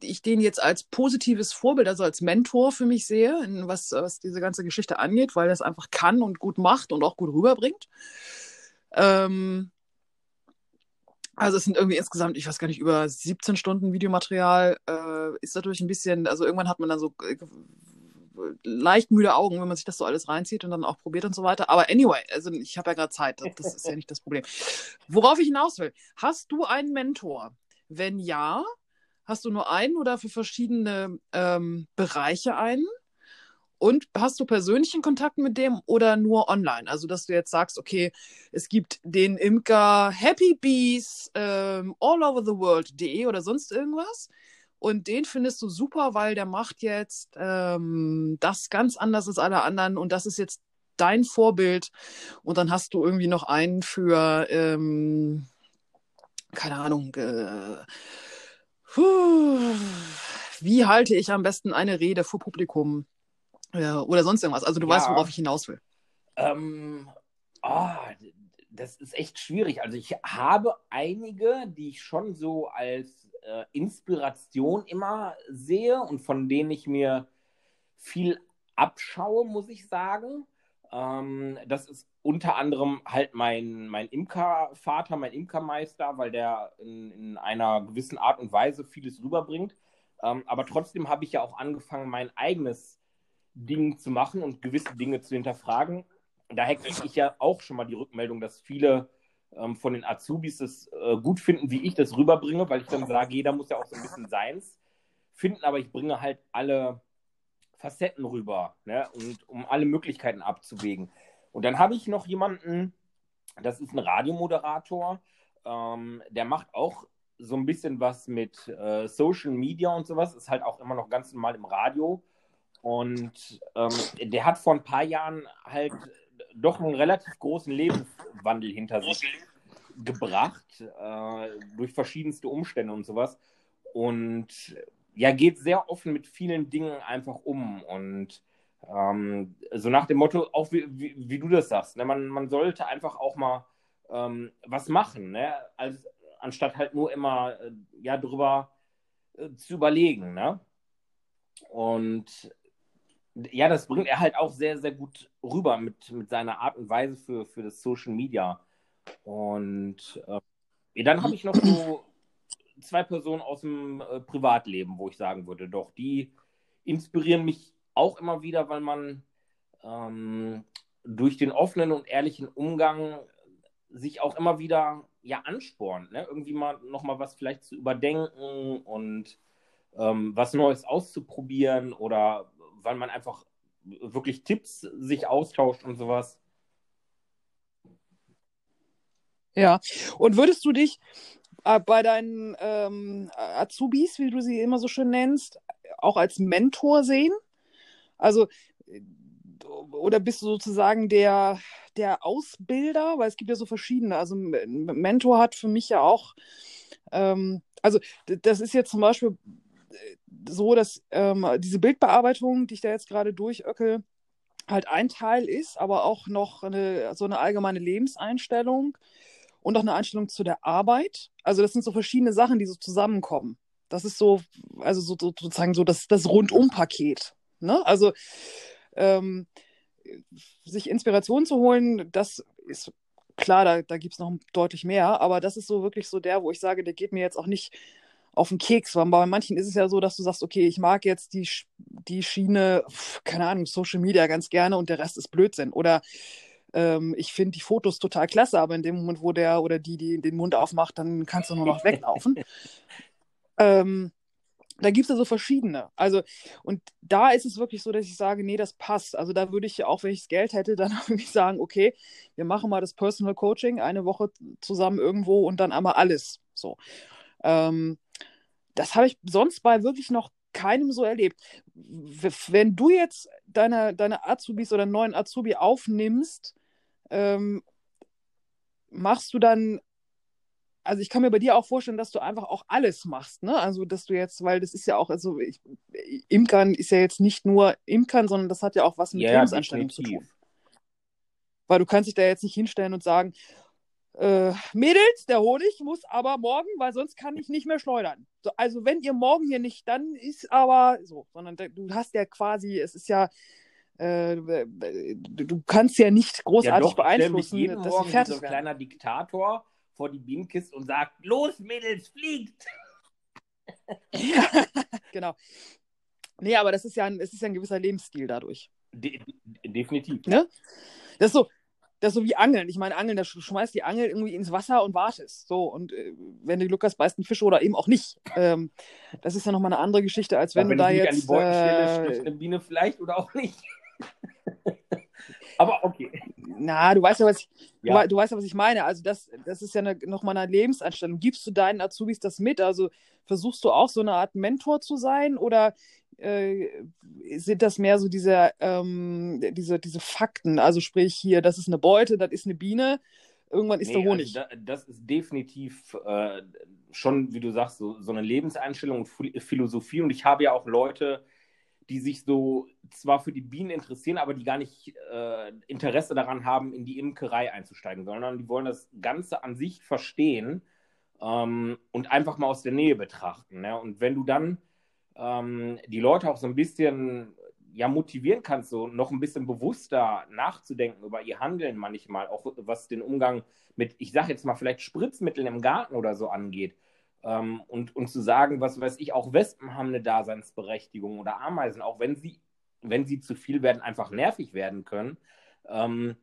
ich den jetzt als positives Vorbild, also als Mentor für mich sehe, was, was diese ganze Geschichte angeht, weil er es einfach kann und gut macht und auch gut rüberbringt. Ähm, also es sind irgendwie insgesamt, ich weiß gar nicht, über 17 Stunden Videomaterial. Äh, ist natürlich ein bisschen, also irgendwann hat man dann so äh, leicht müde Augen, wenn man sich das so alles reinzieht und dann auch probiert und so weiter. Aber anyway, also ich habe ja gerade Zeit, das ist ja nicht das Problem. Worauf ich hinaus will, hast du einen Mentor? Wenn ja, hast du nur einen oder für verschiedene ähm, Bereiche einen? Und hast du persönlichen Kontakt mit dem oder nur online? Also, dass du jetzt sagst, okay, es gibt den Imker Happy Bees ähm, all over the world.de oder sonst irgendwas. Und den findest du super, weil der macht jetzt ähm, das ganz anders als alle anderen und das ist jetzt dein Vorbild. Und dann hast du irgendwie noch einen für, ähm, keine Ahnung, äh, puh, wie halte ich am besten eine Rede vor Publikum äh, oder sonst irgendwas. Also du Ja. weißt, worauf ich hinaus will. Ähm, ah, das ist echt schwierig. Also ich habe einige, die ich schon so als äh, Inspiration immer sehe und von denen ich mir viel abschaue, muss ich sagen. Ähm, das ist unter anderem halt mein, mein Imkervater, mein Imkermeister, weil der in, in einer gewissen Art und Weise vieles rüberbringt. Ähm, aber trotzdem habe ich ja auch angefangen, mein eigenes Ding zu machen und gewisse Dinge zu hinterfragen. Daher kriege ich ja auch schon mal die Rückmeldung, dass viele ähm, von den Azubis es äh, gut finden, wie ich das rüberbringe, weil ich dann sage, jeder muss ja auch so ein bisschen seins finden aber, ich bringe halt alle Facetten rüber, ne? Und um alle Möglichkeiten abzuwägen. Und dann habe ich noch jemanden, das ist ein Radiomoderator, ähm, der macht auch so ein bisschen was mit äh, Social Media und sowas, ist halt auch immer noch ganz normal im Radio. Und ähm, der hat vor ein paar Jahren halt doch einen relativ großen Lebenswandel hinter sich gebracht, äh, durch verschiedenste Umstände und sowas. Und ja, geht sehr offen mit vielen Dingen einfach um. Und ähm, so nach dem Motto, auch wie, wie, wie du das sagst, ne? man, man sollte einfach auch mal ähm, was machen, ne? Als, anstatt halt nur immer äh, ja, drüber äh, zu überlegen. Ne? Und ja, das bringt er halt auch sehr, sehr gut rüber mit, mit seiner Art und Weise für, für das Social Media. Und äh, dann habe ich noch so zwei Personen aus dem äh, Privatleben, wo ich sagen würde, doch, die inspirieren mich auch immer wieder, weil man ähm, durch den offenen und ehrlichen Umgang sich auch immer wieder ja anspornt, ne? irgendwie mal nochmal was vielleicht zu überdenken und ähm, was Neues auszuprobieren oder weil man einfach wirklich Tipps sich austauscht und sowas. Ja, und würdest du dich bei deinen ähm, Azubis, wie du sie immer so schön nennst, auch als Mentor sehen? Also, oder bist du sozusagen der, der Ausbilder? Weil es gibt ja so verschiedene. Also, Mentor hat für mich ja auch, ähm, also, das ist jetzt zum Beispiel äh, so, dass ähm, diese Bildbearbeitung, die ich da jetzt gerade durchöckel, halt ein Teil ist, aber auch noch eine, so eine allgemeine Lebenseinstellung und auch eine Einstellung zu der Arbeit. Also das sind so verschiedene Sachen, die so zusammenkommen. Das ist so, also so, so, sozusagen so das, das Rundum-Paket. Ne? Also ähm, sich Inspiration zu holen, das ist klar, da, da gibt es noch deutlich mehr, aber das ist so wirklich so der, wo ich sage, der geht mir jetzt auch nicht auf den Keks, weil bei manchen ist es ja so, dass du sagst, okay, ich mag jetzt die, die Schiene, keine Ahnung, Social Media ganz gerne und der Rest ist Blödsinn. Oder ähm, ich finde die Fotos total klasse, aber in dem Moment, wo der oder die, die den Mund aufmacht, dann kannst du nur noch weglaufen. ähm, da gibt es ja so verschiedene. Also, und da ist es wirklich so, dass ich sage, nee, das passt. Also da würde ich auch, wenn ich das Geld hätte, dann würde ich sagen, okay, wir machen mal das Personal Coaching eine Woche zusammen irgendwo und dann einmal alles. So. Ähm, das habe ich sonst bei wirklich noch keinem so erlebt. Wenn du jetzt deine, deine Azubis oder neuen Azubi aufnimmst, ähm, machst du dann, also ich kann mir bei dir auch vorstellen, dass du einfach auch alles machst, ne? Also, dass du jetzt, weil das ist ja auch, also ich, Imkern ist ja jetzt nicht nur Imkern, sondern das hat ja auch was mit ja, Lebensanstellung zu tun. Weil du kannst dich da jetzt nicht hinstellen und sagen, äh, Mädels, der Honig muss aber morgen, weil sonst kann ich nicht mehr schleudern. So, also wenn ihr morgen hier nicht, dann ist aber so, sondern du hast ja quasi, es ist ja, äh, du kannst ja nicht großartig ja doch, beeinflussen, jeden dass morgen fertig so ein kleiner Diktator vor die Bienenkiste und sagt, los Mädels, fliegt! ja, genau. Nee, aber das ist ja ein, es ist ja ein gewisser Lebensstil dadurch. De definitiv. Ne? Das ist so, das ist so wie Angeln. Ich meine, Angeln, da schmeißt die Angel irgendwie ins Wasser und wartest. So, und äh, wenn du Lukas beißt einen Fisch oder eben auch nicht. Ähm, das ist ja nochmal eine andere Geschichte, als wenn, wenn du da jetzt. An die stelle, äh, eine Biene vielleicht oder auch nicht. Aber okay. Na, du weißt ja, was ich, ja. Du, du, weißt ja, was ich meine. Also das, das ist ja eine, nochmal eine Lebensanstellung. Gibst du deinen Azubis das mit? Also versuchst du auch so eine Art Mentor zu sein oder äh, sind das mehr so diese, ähm, diese, diese Fakten? Also sprich hier, das ist eine Beute, das ist eine Biene, irgendwann ist nee, der Honig. Also da, das ist definitiv äh, schon, wie du sagst, so, so eine Lebenseinstellung und Philosophie. Und ich habe ja auch Leute, die sich so zwar für die Bienen interessieren, aber die gar nicht äh, Interesse daran haben, in die Imkerei einzusteigen, sondern die wollen das Ganze an sich verstehen ähm, und einfach mal aus der Nähe betrachten. Ne? Und wenn du dann ähm, die Leute auch so ein bisschen ja, motivieren kannst, so noch ein bisschen bewusster nachzudenken über ihr Handeln manchmal, auch was den Umgang mit, ich sage jetzt mal, vielleicht Spritzmitteln im Garten oder so angeht. Ähm, und, und zu sagen, was weiß ich, auch Wespen haben eine Daseinsberechtigung oder Ameisen, auch wenn sie, wenn sie zu viel werden, einfach nervig werden können. Ähm,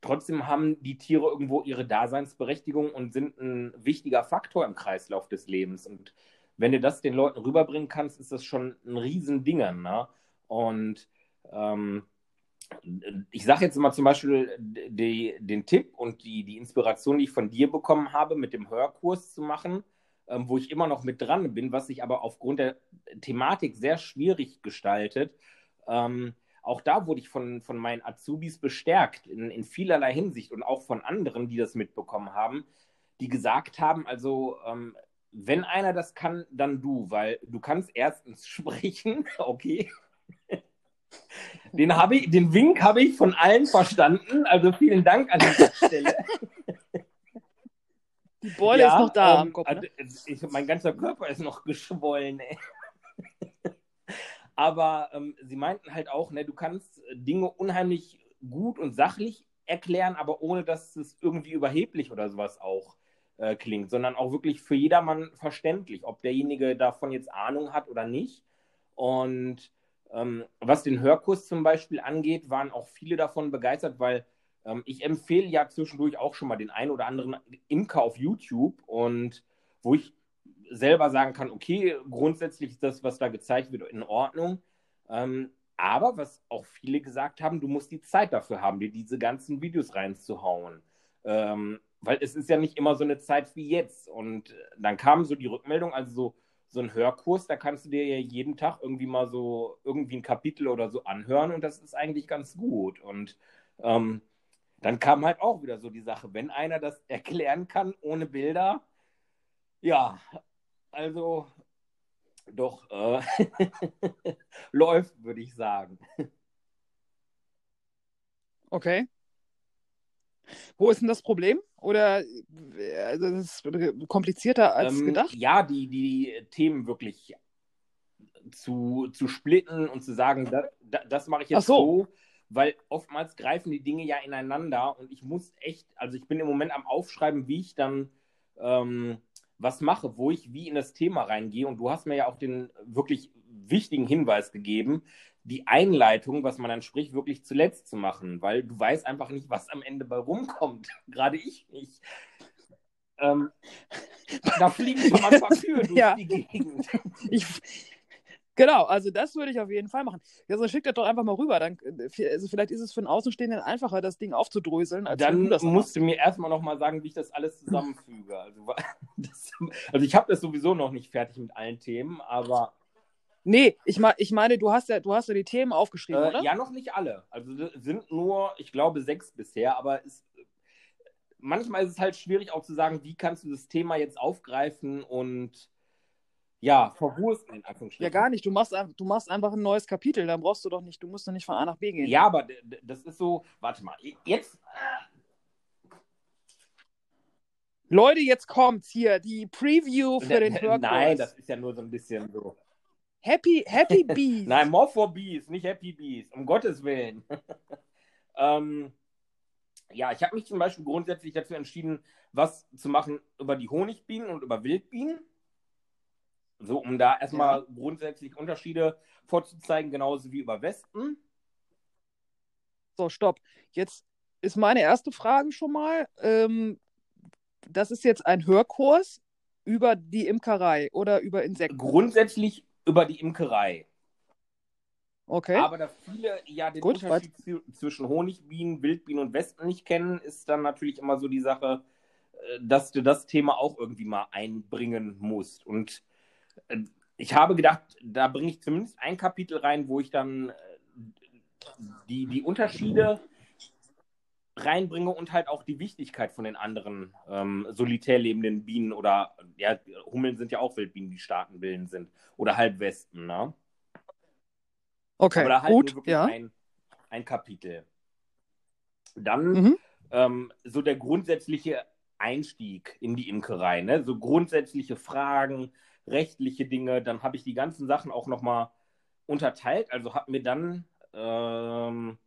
trotzdem haben die Tiere irgendwo ihre Daseinsberechtigung und sind ein wichtiger Faktor im Kreislauf des Lebens. Und wenn du das den Leuten rüberbringen kannst, ist das schon ein Riesending. Ne? Und ähm, ich sage jetzt mal zum Beispiel die, den Tipp und die, die Inspiration, die ich von dir bekommen habe, mit dem Hörkurs zu machen, ähm, wo ich immer noch mit dran bin, was sich aber aufgrund der Thematik sehr schwierig gestaltet. Ähm, auch da wurde ich von, von meinen Azubis bestärkt in, in vielerlei Hinsicht und auch von anderen, die das mitbekommen haben, die gesagt haben, also ähm, wenn einer das kann, dann du, weil du kannst erstens sprechen, okay. Den, ich, den Wink habe ich von allen verstanden, also vielen Dank an dieser Stelle. Die Beule ja, ist noch da ähm, am Kopf. Ne? Also, ich, mein ganzer Körper ist noch geschwollen. Ey. Aber ähm, sie meinten halt auch, ne, du kannst Dinge unheimlich gut und sachlich erklären, aber ohne dass es irgendwie überheblich oder sowas auch äh, klingt, sondern auch wirklich für jedermann verständlich, ob derjenige davon jetzt Ahnung hat oder nicht. Und ähm, was den Hörkurs zum Beispiel angeht, waren auch viele davon begeistert, weil ich empfehle ja zwischendurch auch schon mal den einen oder anderen Imker auf YouTube und wo ich selber sagen kann, okay, grundsätzlich ist das, was da gezeigt wird, in Ordnung. Ähm, aber was auch viele gesagt haben, du musst die Zeit dafür haben, dir diese ganzen Videos reinzuhauen. Ähm, weil es ist ja nicht immer so eine Zeit wie jetzt. Und dann kam so die Rückmeldung, also so, so ein Hörkurs, da kannst du dir ja jeden Tag irgendwie mal so irgendwie ein Kapitel oder so anhören und das ist eigentlich ganz gut. Und ähm, dann kam halt auch wieder so die Sache, wenn einer das erklären kann ohne Bilder, ja, also doch äh, läuft, würde ich sagen. Okay. Wo ist denn das Problem? Oder also das ist komplizierter als ähm, gedacht? Ja, die, die Themen wirklich zu, zu splitten und zu sagen, das, das mache ich jetzt so. so, weil oftmals greifen die Dinge ja ineinander und ich muss echt, also ich bin im Moment am Aufschreiben, wie ich dann ähm, was mache, wo ich wie in das Thema reingehe. Und du hast mir ja auch den wirklich wichtigen Hinweis gegeben, die Einleitung, was man dann spricht, wirklich zuletzt zu machen, weil du weißt einfach nicht, was am Ende bei rumkommt. Gerade ich nicht. Ähm, da fliegen schon mal Papier durch ja. die Gegend. Ich, Genau, also das würde ich auf jeden Fall machen. Ja, so schick das doch einfach mal rüber. Dann, äh, also vielleicht ist es für einen Außenstehenden einfacher, das Ding aufzudröseln. Dann musst du mir erstmal noch mal sagen, wie ich das alles zusammenfüge. Also, das, also ich habe das sowieso noch nicht fertig mit allen Themen, aber. Nee, ich, mein, ich meine, du hast ja, du hast ja die Themen aufgeschrieben, äh, oder? Ja, noch nicht alle. Also sind nur, ich glaube, sechs bisher, aber es, manchmal ist es halt schwierig auch zu sagen, wie kannst du das Thema jetzt aufgreifen und ja, verwursten in Anführungsstrichen. Ja, gar nicht. Du machst, du machst einfach ein neues Kapitel. Dann brauchst du doch nicht, du musst doch nicht von A nach B gehen. Ja, aber das ist so, warte mal, jetzt. Leute, jetzt kommt's hier, die Preview für den Hörkurs. Nein, das ist ja nur so ein bisschen so. Happy, Happy Bees. Nein, more for Bees, nicht Happy Bees, um Gottes Willen. ähm, ja, ich habe mich zum Beispiel grundsätzlich dazu entschieden, was zu machen über die Honigbienen und über Wildbienen. So, um da erstmal ja. grundsätzlich Unterschiede vorzuzeigen, genauso wie über Wespen. So, stopp. Jetzt ist meine erste Frage schon mal. Ähm, das ist jetzt ein Hörkurs über die Imkerei oder über Insekten? Grundsätzlich über die Imkerei. Okay. Aber da viele ja den Gut, Unterschied zwischen Honigbienen, Wildbienen und Wespen nicht kennen, ist dann natürlich immer so die Sache, äh, dass du das Thema auch irgendwie mal einbringen musst. Und ich habe gedacht, da bringe ich zumindest ein Kapitel rein, wo ich dann äh, die, die Unterschiede reinbringe und halt auch die Wichtigkeit von den anderen ähm, solitär lebenden Bienen oder ja, Hummeln sind ja auch Wildbienen, die Staatenbilden sind oder Halbwespen, ne? Okay, Aber da halt gut, ja. ein, ein Kapitel. Dann mhm. ähm, so der grundsätzliche Einstieg in die Imkerei, ne? So grundsätzliche Fragen, rechtliche Dinge. Dann habe ich die ganzen Sachen auch nochmal unterteilt. Also habe mir dann, ähm,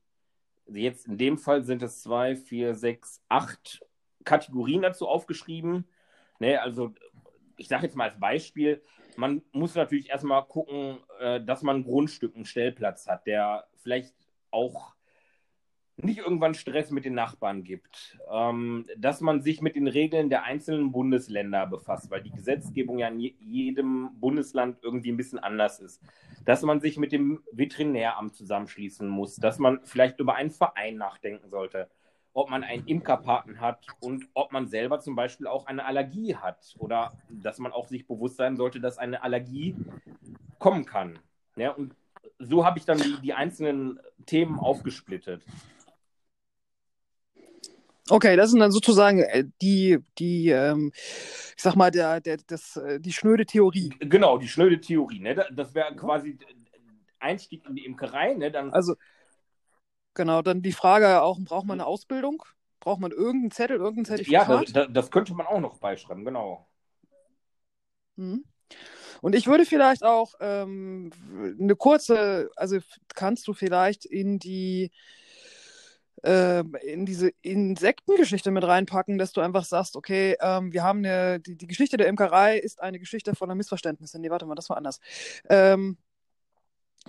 jetzt in dem Fall sind es zwei, vier, sechs, acht Kategorien dazu aufgeschrieben. Ne, also ich sage jetzt mal als Beispiel, man muss natürlich erstmal gucken, äh, dass man ein Grundstück, einen Stellplatz hat, der vielleicht auch nicht irgendwann Stress mit den Nachbarn gibt, ähm, dass man sich mit den Regeln der einzelnen Bundesländer befasst, weil die Gesetzgebung ja in jedem Bundesland irgendwie ein bisschen anders ist, dass man sich mit dem Veterinäramt zusammenschließen muss, dass man vielleicht über einen Verein nachdenken sollte, ob man einen Imkerpaten hat und ob man selber zum Beispiel auch eine Allergie hat oder dass man auch sich bewusst sein sollte, dass eine Allergie kommen kann. Ja, und so habe ich dann die, die einzelnen Themen aufgesplittet. Okay, das sind dann sozusagen äh, die, die ähm, ich sag mal, der, der, das, äh, die schnöde Theorie. Genau, die schnöde Theorie. Ne? Das wäre quasi Einstieg in die Imkerei. Ne? Dann also, genau, dann die Frage auch, braucht man eine Ausbildung? Braucht man irgendeinen Zettel, irgendein Zertifikat? Ja, das, das, könnte man auch noch beischreiben, genau. Mhm. Und ich würde vielleicht auch ähm, eine kurze, also kannst du vielleicht in die ähm, in diese Insektengeschichte mit reinpacken, dass du einfach sagst, okay, ähm, wir haben eine, die, die Geschichte der Imkerei ist eine Geschichte voller Missverständnisse. Nee, warte mal, das war anders. Ähm,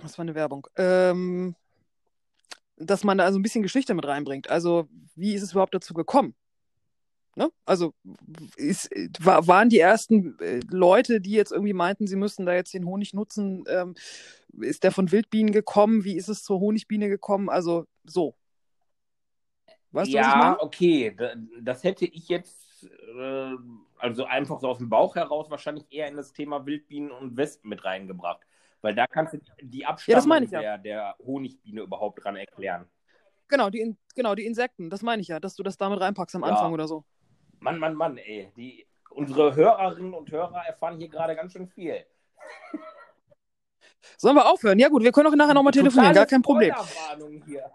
das war eine Werbung. Ähm, dass man da also ein bisschen Geschichte mit reinbringt. Also, wie ist es überhaupt dazu gekommen? Ne? Also ist, war, waren die ersten äh, Leute, die jetzt irgendwie meinten, sie müssten da jetzt den Honig nutzen, ähm, ist der von Wildbienen gekommen? Wie ist es zur Honigbiene gekommen? Also so. Weißt ja, okay. Das hätte ich jetzt, äh, also einfach so aus dem Bauch heraus, wahrscheinlich eher in das Thema Wildbienen und Wespen mit reingebracht. Weil da kannst du die Abstammung ja, der, der, Honigbiene überhaupt dran erklären. Genau die, genau, die Insekten, das meine ich ja, dass du das damit reinpackst am ja. Anfang oder so. Mann, Mann, Mann, ey. Die, unsere Hörerinnen und Hörer erfahren hier gerade ganz schön viel. Sollen wir aufhören? Ja gut, wir können auch nachher nochmal telefonieren, gar kein Problem. Hier.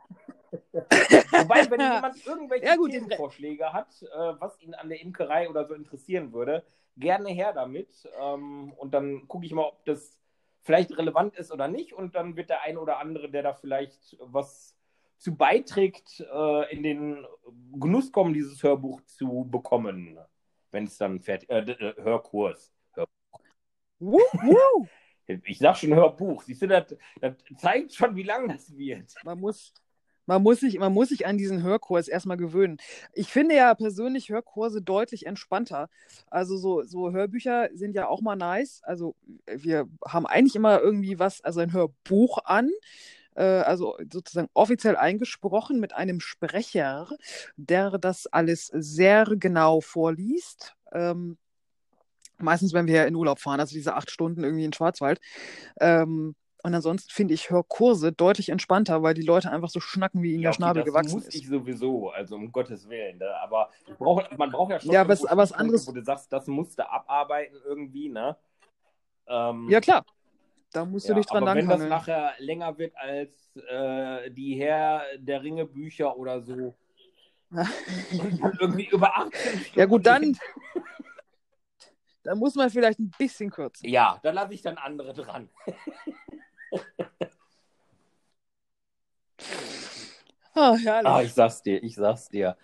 Wobei, wenn jemand irgendwelche ja, gut, Themenvorschläge hat, äh, was ihn an der Imkerei oder so interessieren würde, gerne her damit. Ähm, und dann gucke ich mal, ob das vielleicht relevant ist oder nicht. Und dann wird der eine oder andere, der da vielleicht was zu beiträgt, äh, in den Genuss kommen, dieses Hörbuch zu bekommen. Wenn es dann fertig, äh, äh Hörkurs. Hörbuch. Woo, woo. Ich sag schon Hörbuch. Siehst du, das, das zeigt schon, wie lang das wird. Man muss, man muss, sich, man muss sich an diesen Hörkurs erstmal gewöhnen. Ich finde ja persönlich Hörkurse deutlich entspannter. Also so, so Hörbücher sind ja auch mal nice. Also wir haben eigentlich immer irgendwie was, also ein Hörbuch an äh, also sozusagen offiziell eingesprochen mit einem Sprecher, der das alles sehr genau vorliest. Ähm, meistens, wenn wir in Urlaub fahren, also diese acht Stunden irgendwie in Schwarzwald. Ähm, und ansonsten finde ich Hörkurse deutlich entspannter, weil die Leute einfach so schnacken, wie ihnen ja, der Schnabel okay, gewachsen ist. Das muss ich sowieso, also um Gottes Willen. Ne? Aber brauch, man braucht ja schon ja, was, was anderes, wo du sagst, das musst du abarbeiten irgendwie, ne? Ähm, ja, klar. Da musst ja, du dich dran aber wenn das nachher länger wird als äh, die Herr der Ringe Bücher oder so, irgendwie über 18 Stunden. Ja gut, dann, dann muss man vielleicht ein bisschen kürzen. Ja, da lasse ich dann andere dran. Oh, herrlich. Ah, ich sag's dir, ich sag's dir.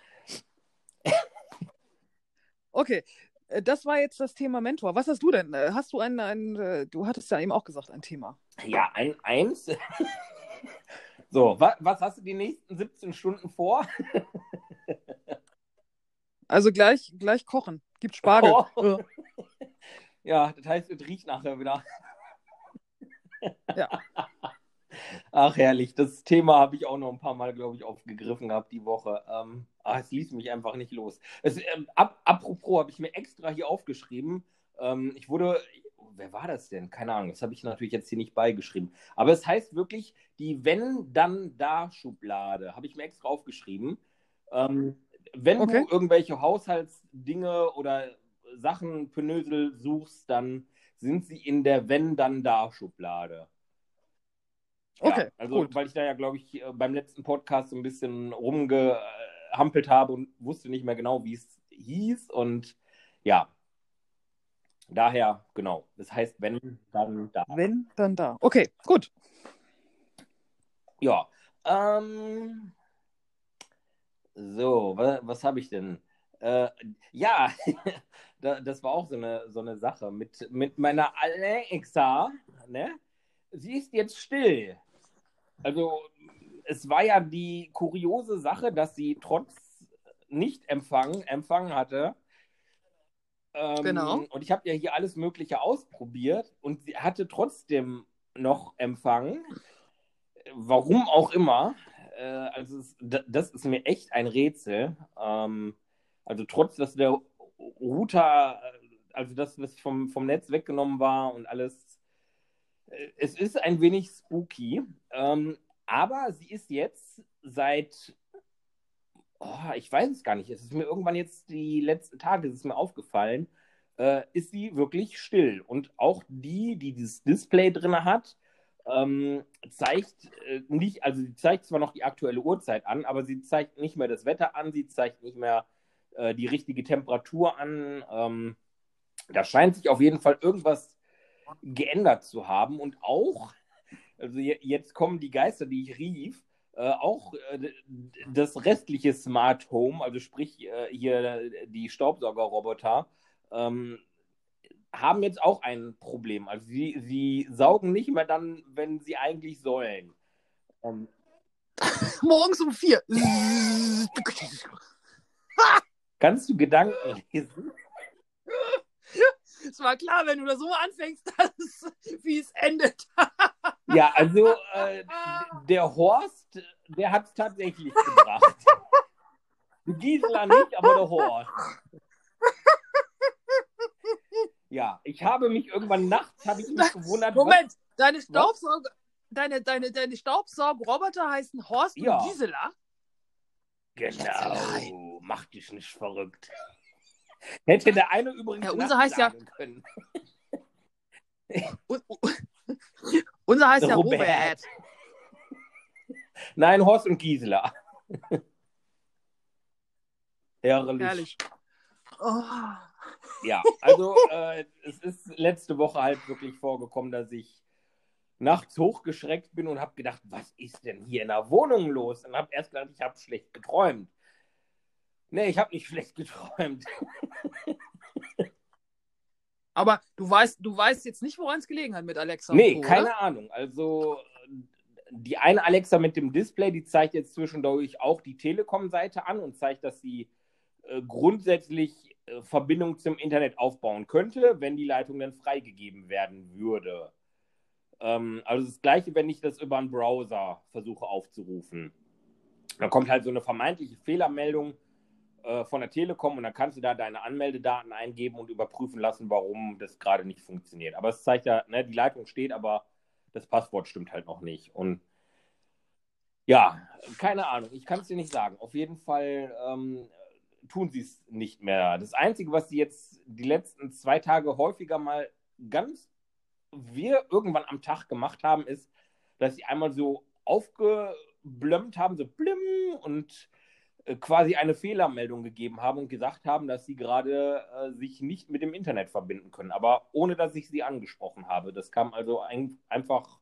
okay, äh, das war jetzt das Thema Mentor. Was hast du denn? Äh, hast du ein, ein äh, du hattest ja eben auch gesagt, ein Thema. Ja, ein, eins. so, was, was hast du die nächsten 17 Stunden vor? also gleich, gleich kochen. Gibt Spargel. Oh. Ja, das heißt, es riecht nachher wieder. Ja. Ach, herrlich. Das Thema habe ich auch noch ein paar Mal, glaube ich, aufgegriffen gehabt die Woche. Ähm, ach, es ließ mich einfach nicht los. Es, ähm, ab, apropos, habe ich mir extra hier aufgeschrieben. Ähm, ich wurde, wer war das denn? Keine Ahnung, das habe ich natürlich jetzt hier nicht beigeschrieben. Aber es heißt wirklich die Wenn-Dann-Da-Schublade. Habe ich mir extra aufgeschrieben. Ähm, wenn okay. du irgendwelche Haushaltsdinge oder Sachen, Penösel suchst, dann sind sie in der Wenn-Dann-Da-Schublade. Okay, ja, also gut. weil ich da ja, glaube ich, beim letzten Podcast so ein bisschen rumgehampelt habe und wusste nicht mehr genau, wie es hieß. Und ja, daher, genau. Das heißt, wenn, dann da. Wenn, dann da. Okay, gut. Ja. Ähm, so, was, was habe ich denn? Äh, ja, das war auch so eine, so eine Sache mit, mit meiner Alexa. Ne? Sie ist jetzt still. Also, es war ja die kuriose Sache, dass sie trotz Nicht-Empfang Empfang hatte. Ähm, Genau. Und ich habe ja hier alles Mögliche ausprobiert und sie hatte trotzdem noch Empfang. Warum auch immer. Äh, also es, da- das ist mir echt ein Rätsel. Ähm, also trotz, dass der Router, äh, also das, was vom, vom Netz weggenommen war und alles. äh, Es ist ein wenig spooky. Ähm, aber sie ist jetzt seit, oh, ich weiß es gar nicht, es ist mir irgendwann jetzt die letzten Tage, es ist mir aufgefallen, äh, ist sie wirklich still. Und auch die, die dieses Display drin hat, ähm, zeigt äh, nicht, also sie zeigt zwar noch die aktuelle Uhrzeit an, aber sie zeigt nicht mehr das Wetter an, sie zeigt nicht mehr äh, die richtige Temperatur an. Ähm, da scheint sich auf jeden Fall irgendwas geändert zu haben und auch, also je, jetzt kommen die Geister, die ich rief, äh, auch äh, das restliche Smart Home, also sprich äh, hier die Staubsaugerroboter, ähm, haben jetzt auch ein Problem. Also sie, sie saugen nicht mehr dann, wenn sie eigentlich sollen. Ähm, Morgens um vier. Kannst du Gedanken lesen? Es war klar, wenn du da so anfängst, dass, wie es endet. Ja, also äh, der Horst, der hat es tatsächlich gebracht. Gisela nicht, aber der Horst. Ja, ich habe mich irgendwann nachts, habe ich mich gewundert, Moment, deine Staubsauger, deine, deine, deine Staubsaugerroboter heißen Horst Ja. und Gisela. Genau, mach dich nicht verrückt. Hätte der eine übrigens Ja, unser heißt ja- können. Unser heißt ja Robert. Robert. Nein, Horst und Gisela. Herrlich. Herrlich. Oh. Ja, also äh, es ist letzte Woche halt wirklich vorgekommen, dass ich nachts hochgeschreckt bin und habe gedacht, was ist denn hier in der Wohnung los? Und habe erst gedacht, ich habe schlecht geträumt. Nee, ich habe nicht schlecht geträumt. Aber du weißt, du weißt jetzt nicht, woran es gelegen hat mit Alexa. Nee, Co., keine oder? Ahnung. Also die eine Alexa mit dem Display, die zeigt jetzt zwischendurch auch die Telekom-Seite an und zeigt, dass sie äh, grundsätzlich äh, Verbindung zum Internet aufbauen könnte, wenn die Leitung dann freigegeben werden würde. Ähm, also das gleiche, wenn ich das über einen Browser versuche aufzurufen. Dann kommt halt so eine vermeintliche Fehlermeldung äh, von der Telekom und dann kannst du da deine Anmeldedaten eingeben und überprüfen lassen, warum das gerade nicht funktioniert. Aber es zeigt ja, ne, die Leitung steht, aber das Passwort stimmt halt noch nicht. Und ja, keine Ahnung, ich kann es dir nicht sagen. Auf jeden Fall ähm, tun sie es nicht mehr. Das Einzige, was sie jetzt die letzten zwei Tage häufiger mal ganz wir irgendwann am Tag gemacht haben, ist, dass sie einmal so aufgeblömmt haben, so blim und äh, quasi eine Fehlermeldung gegeben haben und gesagt haben, dass sie gerade äh, sich nicht mit dem Internet verbinden können, aber ohne dass ich sie angesprochen habe. Das kam also ein, einfach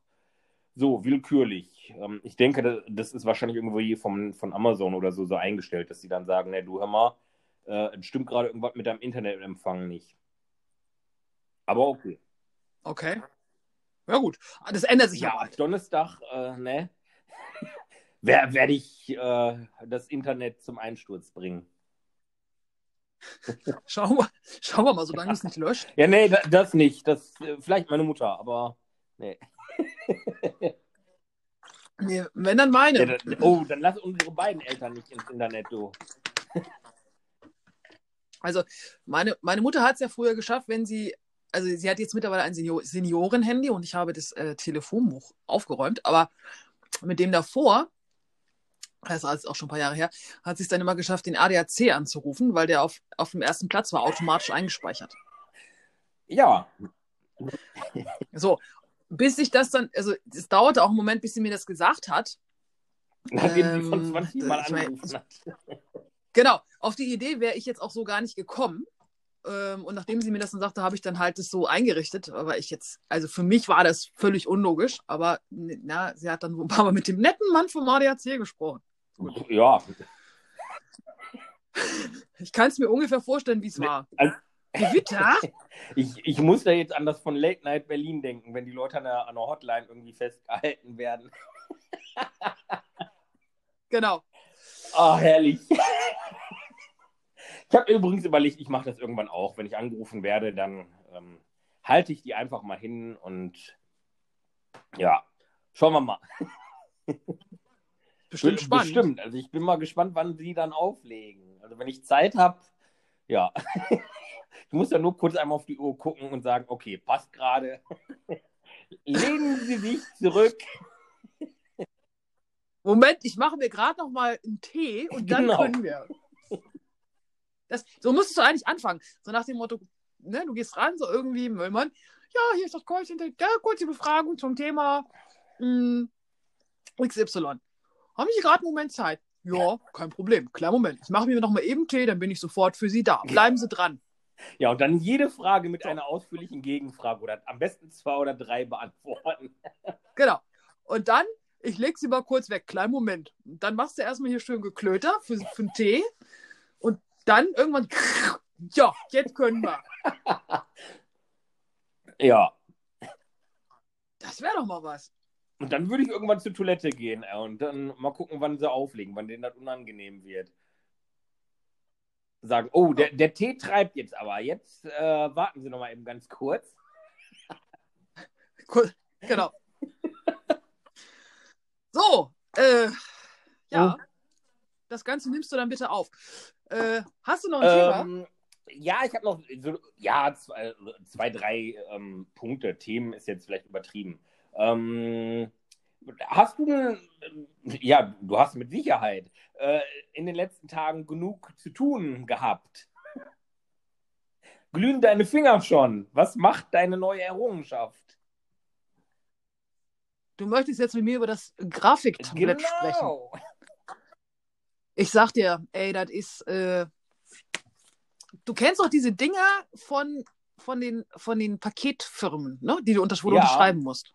so willkürlich. Ähm, ich denke, das, ist wahrscheinlich irgendwie vom, von Amazon oder so so eingestellt, dass sie dann sagen, ne, du hör mal, äh, es stimmt gerade irgendwas mit deinem Internetempfang nicht. Aber okay. Okay. Ja, gut. Das ändert sich Ja, aber. Donnerstag, äh, ne? Wer- Werde ich äh, das Internet zum Einsturz bringen. Schauen wir, schauen wir mal, solange es nicht löscht. Ja, nee, da, das nicht. Das, äh, vielleicht meine Mutter, aber nee. Nee, wenn dann meine. Ja, da, oh, dann lass unsere beiden Eltern nicht ins Internet, du. Also meine, meine Mutter hat es ja früher geschafft, wenn sie, also sie hat jetzt mittlerweile ein Senior Seniorenhandy und ich habe das äh, Telefonbuch aufgeräumt, aber mit dem davor, das war jetzt auch schon ein paar Jahre her, hat sie es dann immer geschafft, den ADAC anzurufen, weil der auf, auf dem ersten Platz war, automatisch eingespeichert. Ja, So, bis ich das dann, also es dauerte auch einen Moment, bis sie mir das gesagt hat. nachdem sie von Ähm, 20 Mal angerufen hat. Genau, auf die Idee wäre ich jetzt auch so gar nicht gekommen. Ähm, und nachdem sie mir das dann sagte, habe ich dann halt das so eingerichtet. Aber ich jetzt, also für mich war das völlig unlogisch. Aber na, sie hat dann ein paar Mal mit dem netten Mann vom ADAC gesprochen. Ja, Ich kann es mir ungefähr vorstellen, wie es war. also- Gewitter? ich, ich muss da jetzt an das von Late Night Berlin denken, wenn die Leute an der, an der Hotline irgendwie festgehalten werden. Genau. Ah, herrlich. Ich habe übrigens überlegt, ich mache das irgendwann auch. Wenn ich angerufen werde, dann ähm, halte ich die einfach mal hin und ja, schauen wir mal. Bestimmt spannend. Bestimmt. Also ich bin mal gespannt, wann sie dann auflegen. Also wenn ich Zeit habe, ja. Ich muss ja nur kurz einmal auf die Uhr gucken und sagen, okay, passt gerade. Lehnen Sie sich zurück. Moment, ich mache mir gerade noch mal einen Tee und dann Genau. können wir. Das, so müsstest du eigentlich anfangen. So nach dem Motto, ne, du gehst ran, so irgendwie, Müllmann, ja, hier ist das Callcenter, ja, kurze Befragung zum Thema mh, XY. Haben Sie gerade einen Moment Zeit? Ja, kein Problem. Klar, Moment. Ich mache mir noch mal eben Tee, dann bin ich sofort für Sie da. Bleiben Sie dran. Ja, und dann jede Frage mit einer ausführlichen Gegenfrage oder am besten zwei oder drei beantworten. Genau. Und dann, ich leg sie mal kurz weg. Kleinen Moment. Und dann machst du erstmal hier schön geklöter für, für einen Tee. Und dann irgendwann, ja, jetzt können wir. Ja. Das wäre doch mal was. Und dann würde ich irgendwann zur Toilette gehen äh, und dann mal gucken, wann sie auflegen, wann denen das unangenehm wird. Sagen, oh, der, der Tee treibt jetzt aber. Jetzt äh, warten Sie noch mal eben ganz kurz. Cool. Genau. So, äh, ja. Oh. Das Ganze nimmst du dann bitte auf. Äh, hast du noch ein Thema? Ähm, ja, ich habe noch so, ja, zwei, zwei drei ähm, Punkte. Themen ist jetzt vielleicht übertrieben. Ähm, hast du, ja, du hast mit Sicherheit äh, in den letzten Tagen genug zu tun gehabt. Glühen deine Finger schon? Was macht deine neue Errungenschaft? Du möchtest jetzt mit mir über das Grafiktablett sprechen. Ich sag dir, ey, das ist. Äh, du kennst doch diese Dinger von, von, den, von den Paketfirmen, ne? die du unter, Ja. unterschreiben musst.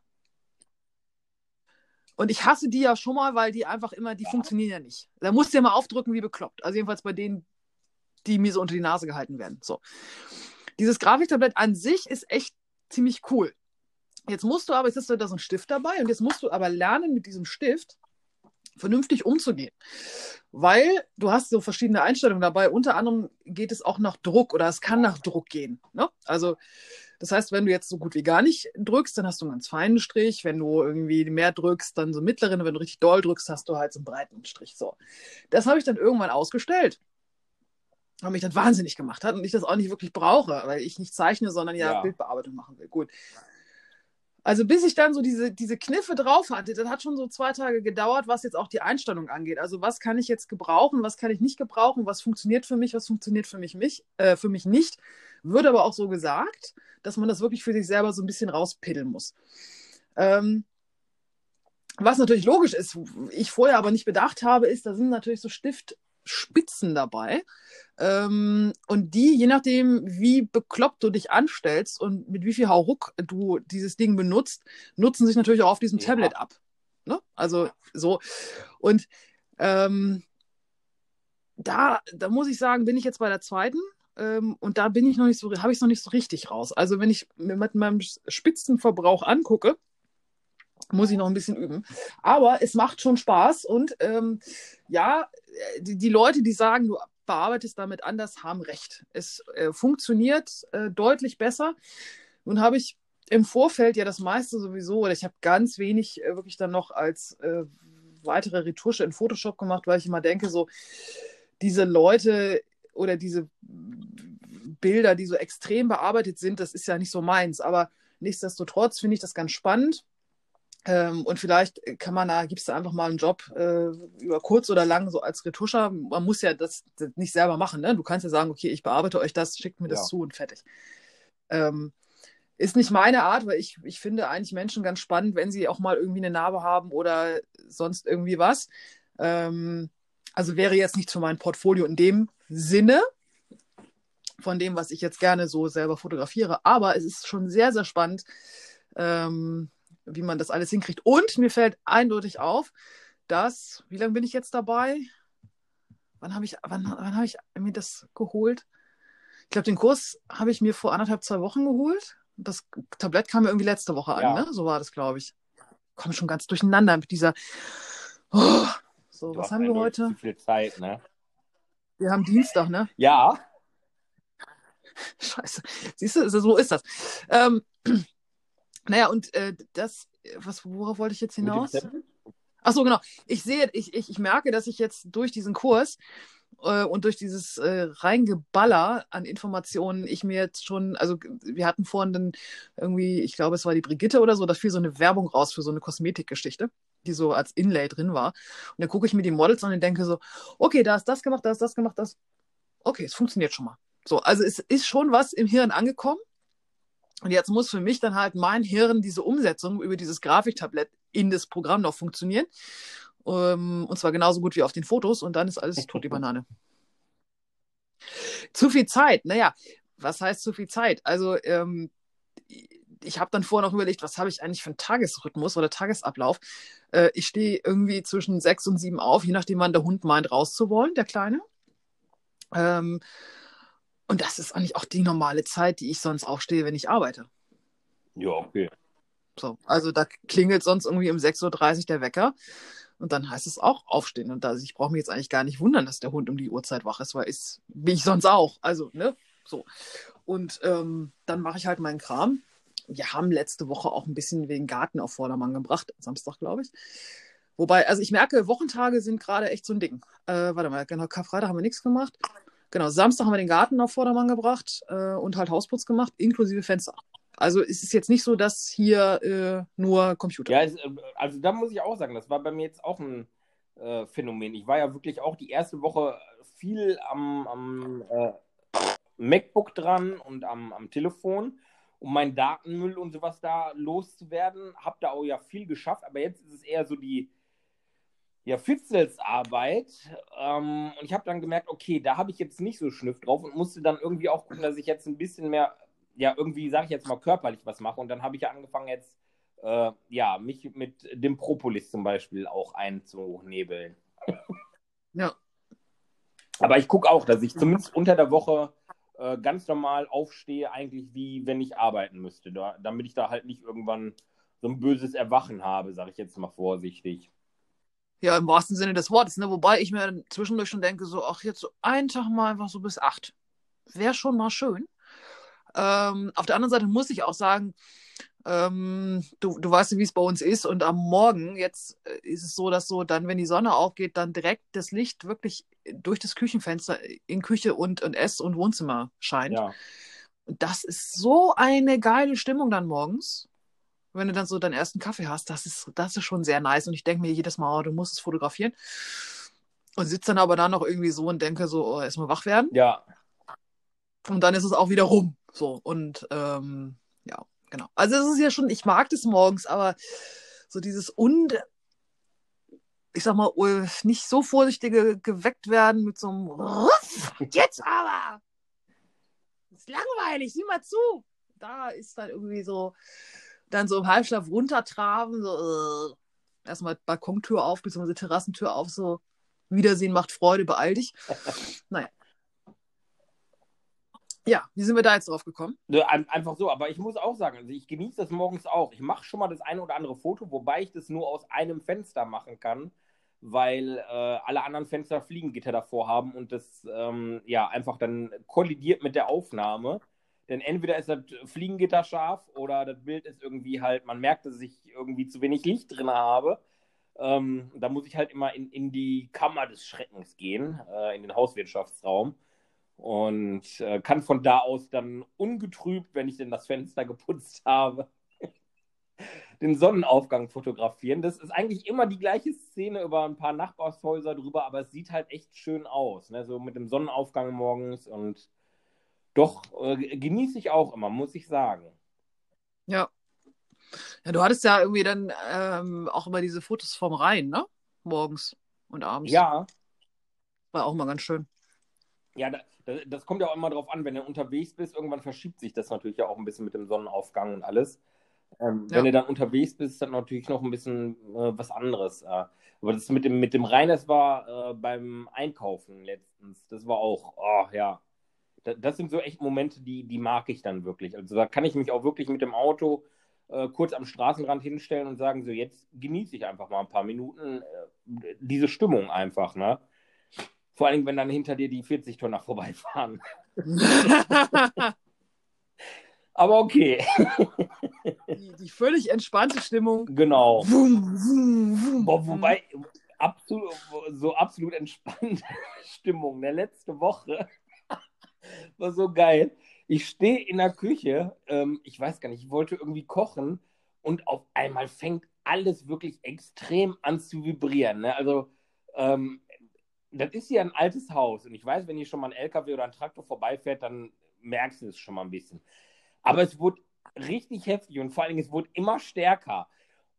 Und ich hasse die ja schon mal, weil die einfach immer, die Ja. funktionieren ja nicht. Da musst du ja mal aufdrücken wie bekloppt. Also jedenfalls bei denen, die mir so unter die Nase gehalten werden. So. Dieses Grafiktablett an sich ist echt ziemlich cool. Jetzt musst du aber, jetzt hast du da so einen Stift dabei und jetzt musst du aber lernen, mit diesem Stift vernünftig umzugehen. Weil du hast so verschiedene Einstellungen dabei. Unter anderem geht es auch nach Druck oder es kann nach Druck gehen. Ne? Also das heißt, wenn du jetzt so gut wie gar nicht drückst, dann hast du einen ganz feinen Strich. Wenn du irgendwie mehr drückst, dann so einen mittleren. Wenn du richtig doll drückst, hast du halt so einen breiten Strich. So. Das habe ich dann irgendwann ausgestellt. Weil mich das wahnsinnig gemacht hat und ich das auch nicht wirklich brauche, weil ich nicht zeichne, sondern ja, Ja. Bildbearbeitung machen will. Gut. Also bis ich dann so diese, diese Kniffe drauf hatte, das hat schon so zwei Tage gedauert, was jetzt auch die Einstellung angeht. Also was kann ich jetzt gebrauchen, was kann ich nicht gebrauchen, was funktioniert für mich, was funktioniert für mich, mich äh, für mich nicht. Wird aber auch so gesagt, dass man das wirklich für sich selber so ein bisschen rauspiddeln muss. Ähm, was natürlich logisch ist, ich vorher aber nicht bedacht habe, ist, da sind natürlich so Stiftspitzen dabei. Ähm, und die, je nachdem, wie bekloppt du dich anstellst und mit wie viel Hauruck du dieses Ding benutzt, nutzen sich natürlich auch auf diesem Ja. Tablet ab. Ne? Also so. Und ähm, da, da muss ich sagen, bin ich jetzt bei der zweiten. Ähm, und da bin ich noch nicht so, habe ich es noch nicht so richtig raus. Also wenn ich mir mit meinem Spitzenverbrauch angucke, muss ich noch ein bisschen üben. Aber es macht schon Spaß und ähm, ja, die, die Leute, die sagen, du bearbeitest damit anders, haben recht. Es äh, funktioniert äh, deutlich besser. Nun habe ich im Vorfeld ja das meiste sowieso, oder ich habe ganz wenig äh, wirklich dann noch als äh, weitere Retusche in Photoshop gemacht, weil ich immer denke, so diese Leute oder diese Bilder, die so extrem bearbeitet sind, das ist ja nicht so meins. Aber nichtsdestotrotz finde ich das ganz spannend. Ähm, und vielleicht kann man da, gibst du einfach mal einen Job äh, über kurz oder lang, so als Retuscher. Man muss ja das, das nicht selber machen. Ne? Du kannst ja sagen, okay, ich bearbeite euch das, schickt mir das Ja. zu und fertig. Ähm, ist nicht meine Art, weil ich, ich finde eigentlich Menschen ganz spannend, wenn sie auch mal irgendwie eine Narbe haben oder sonst irgendwie was. Ähm, also wäre jetzt nicht für mein Portfolio in dem Sinne von dem, was ich jetzt gerne so selber fotografiere. Aber es ist schon sehr, sehr spannend, ähm, wie man das alles hinkriegt. Und mir fällt eindeutig auf, dass, wie lange bin ich jetzt dabei? Wann habe ich, wann, wann habe ich mir das geholt? Ich glaube, den Kurs habe ich mir vor anderthalb, zwei Wochen geholt. Das Tablett kam mir irgendwie letzte Woche an, Ja. ne? So war das, glaube ich. Komme schon ganz durcheinander mit dieser. Oh, So, Du was haben wir heute? Zu viel Zeit, ne? Wir haben Dienstag, ne? Ja. Scheiße. Siehst du, so ist das. Ähm, naja, und äh, das, was, worauf wollte ich jetzt hinaus? Ach so, genau. Ich sehe, ich, ich, ich merke, dass ich jetzt durch diesen Kurs äh, und durch dieses äh, Reingeballer an Informationen, ich mir jetzt schon, also wir hatten vorhin dann irgendwie, ich glaube, es war die Brigitte oder so, da fiel so eine Werbung raus für so eine Kosmetikgeschichte, die so als Inlay drin war. Und dann gucke ich mir die Models an und denke so, okay, da ist das gemacht, da ist das gemacht, das. Okay, es funktioniert schon mal. So, also es ist schon was im Hirn angekommen. Und jetzt muss für mich dann halt mein Hirn diese Umsetzung über dieses Grafiktablett in das Programm noch funktionieren. Ähm, und zwar genauso gut wie auf den Fotos. Und dann ist alles tot, die Banane. Zu viel Zeit. Naja, was heißt zu viel Zeit? Also, ähm, ich habe dann vorher noch überlegt, was habe ich eigentlich für einen Tagesrhythmus oder Tagesablauf. Äh, ich stehe irgendwie zwischen sechs und sieben auf, je nachdem, wann der Hund meint, rauszuwollen, der Kleine. Ähm, und das ist eigentlich auch die normale Zeit, die ich sonst aufstehe, wenn ich arbeite. Ja, okay. So, also da klingelt sonst irgendwie um 6.30 Uhr der Wecker. Und dann heißt es auch aufstehen. Und da, ich brauche mich jetzt eigentlich gar nicht wundern, dass der Hund um die Uhrzeit wach ist, weil ist, bin ich sonst auch. Also, ne? So. Und ähm, dann mache ich halt meinen Kram. Wir haben letzte Woche auch ein bisschen wegen Garten auf Vordermann gebracht, Samstag, glaube ich. Wobei, also ich merke, Wochentage sind gerade echt so ein Ding. Äh, warte mal, genau, Karfreitag haben wir nichts gemacht. Genau, Samstag haben wir den Garten auf Vordermann gebracht äh, und halt Hausputz gemacht, inklusive Fenster. Also es ist jetzt nicht so, dass hier äh, nur Computer. Ja, äh, also da muss ich auch sagen, das war bei mir jetzt auch ein äh, Phänomen. Ich war ja wirklich auch die erste Woche viel am, am äh, MacBook dran und am, am Telefon, um meinen Datenmüll und sowas da loszuwerden. Hab da auch ja viel geschafft, aber jetzt ist es eher so die ja, Fitzelsarbeit. Ähm, und ich habe dann gemerkt, okay, da habe ich jetzt nicht so Schnüff drauf und musste dann irgendwie auch gucken, dass ich jetzt ein bisschen mehr, ja, irgendwie, sage ich jetzt mal, körperlich was mache. Und dann habe ich ja angefangen jetzt, äh, ja, mich mit dem Propolis zum Beispiel auch einzunebeln. Ja. Aber ich gucke auch, dass ich zumindest unter der Woche äh, ganz normal aufstehe, eigentlich wie wenn ich arbeiten müsste, da, damit ich da halt nicht irgendwann so ein böses Erwachen habe, sage ich jetzt mal vorsichtig. Ja, im wahrsten Sinne des Wortes, ne? Wobei ich mir zwischendurch schon denke, so, ach, jetzt so einen Tag mal einfach so bis acht. Wäre schon mal schön. Ähm, auf der anderen Seite muss ich auch sagen, ähm, du, du weißt ja, wie es bei uns ist. Und am Morgen, jetzt äh, ist es so, dass so dann, wenn die Sonne aufgeht, dann direkt das Licht wirklich durch das Küchenfenster in Küche und, und Ess- und Wohnzimmer scheint. Ja. Und das ist so eine geile Stimmung dann morgens. Wenn du dann so deinen ersten Kaffee hast, das ist, das ist schon sehr nice. Und ich denke mir jedes Mal, oh, du musst es fotografieren. Und sitze dann aber dann noch irgendwie so und denke so, oh, erstmal wach werden. Ja, Und dann ist es auch wieder rum. So, und ähm, ja, genau. Also es ist ja schon, ich mag das morgens, aber so dieses und ich sag mal, nicht so vorsichtige geweckt werden mit so einem Ruff, jetzt aber! Das ist langweilig, sieh mal zu! Da ist dann irgendwie so, dann so im Halbschlaf runtertraben, so äh, erstmal Balkontür auf, beziehungsweise Terrassentür auf, so Wiedersehen macht Freude, beeil dich. Naja. Ja, wie sind wir da jetzt drauf gekommen? Ein- Einfach so, aber ich muss auch sagen, also ich genieße das morgens auch. Ich mache schon mal das eine oder andere Foto, wobei ich das nur aus einem Fenster machen kann, weil äh, alle anderen Fenster Fliegengitter davor haben und das ähm, ja einfach dann kollidiert mit der Aufnahme. Denn entweder ist das Fliegengitter scharf oder das Bild ist irgendwie halt, man merkt, dass ich irgendwie zu wenig Licht drin habe. Ähm, da muss ich halt immer in, in die Kammer des Schreckens gehen, äh, in den Hauswirtschaftsraum und äh, kann von da aus dann ungetrübt, wenn ich denn das Fenster geputzt habe, den Sonnenaufgang fotografieren. Das ist eigentlich immer die gleiche Szene über ein paar Nachbarshäuser drüber, aber es sieht halt echt schön aus, ne? so mit dem Sonnenaufgang morgens und doch äh, genieße ich auch immer, muss ich sagen. Ja. Ja, du hattest ja irgendwie dann ähm, auch immer diese Fotos vom Rhein, ne? Morgens und abends. Ja, War auch mal ganz schön. ja, da, da, das kommt ja auch immer drauf an, wenn du unterwegs bist, irgendwann verschiebt sich das natürlich ja auch ein bisschen mit dem Sonnenaufgang und alles. Ähm, Ja. Wenn du dann unterwegs bist, ist dann natürlich noch ein bisschen äh, was anderes. Äh, aber das mit dem, mit dem Rhein, das war äh, beim Einkaufen letztens. Das war auch, oh ja. Da, das sind so echt Momente, die, die mag ich dann wirklich. Also da kann ich mich auch wirklich mit dem Auto äh, kurz am Straßenrand hinstellen und sagen, so jetzt genieße ich einfach mal ein paar Minuten äh, diese Stimmung einfach, ne? Vor allem, wenn dann hinter dir die 40-Tonner vorbeifahren. Aber okay. Die, die, völlig entspannte Stimmung. Genau. Wum, wum, wum, Boah, wobei, absolut, so absolut entspannte Stimmung. Der letzte Woche war so geil. Ich stehe in der Küche, ähm, ich weiß gar nicht, ich wollte irgendwie kochen und auf einmal fängt alles wirklich extrem an zu vibrieren. Ne? Also, ähm, das ist hier ein altes Haus und ich weiß, wenn hier schon mal ein LKW oder ein Traktor vorbeifährt, dann merkst du es schon mal ein bisschen. Aber es wurde richtig heftig und vor allen Dingen, es wurde immer stärker.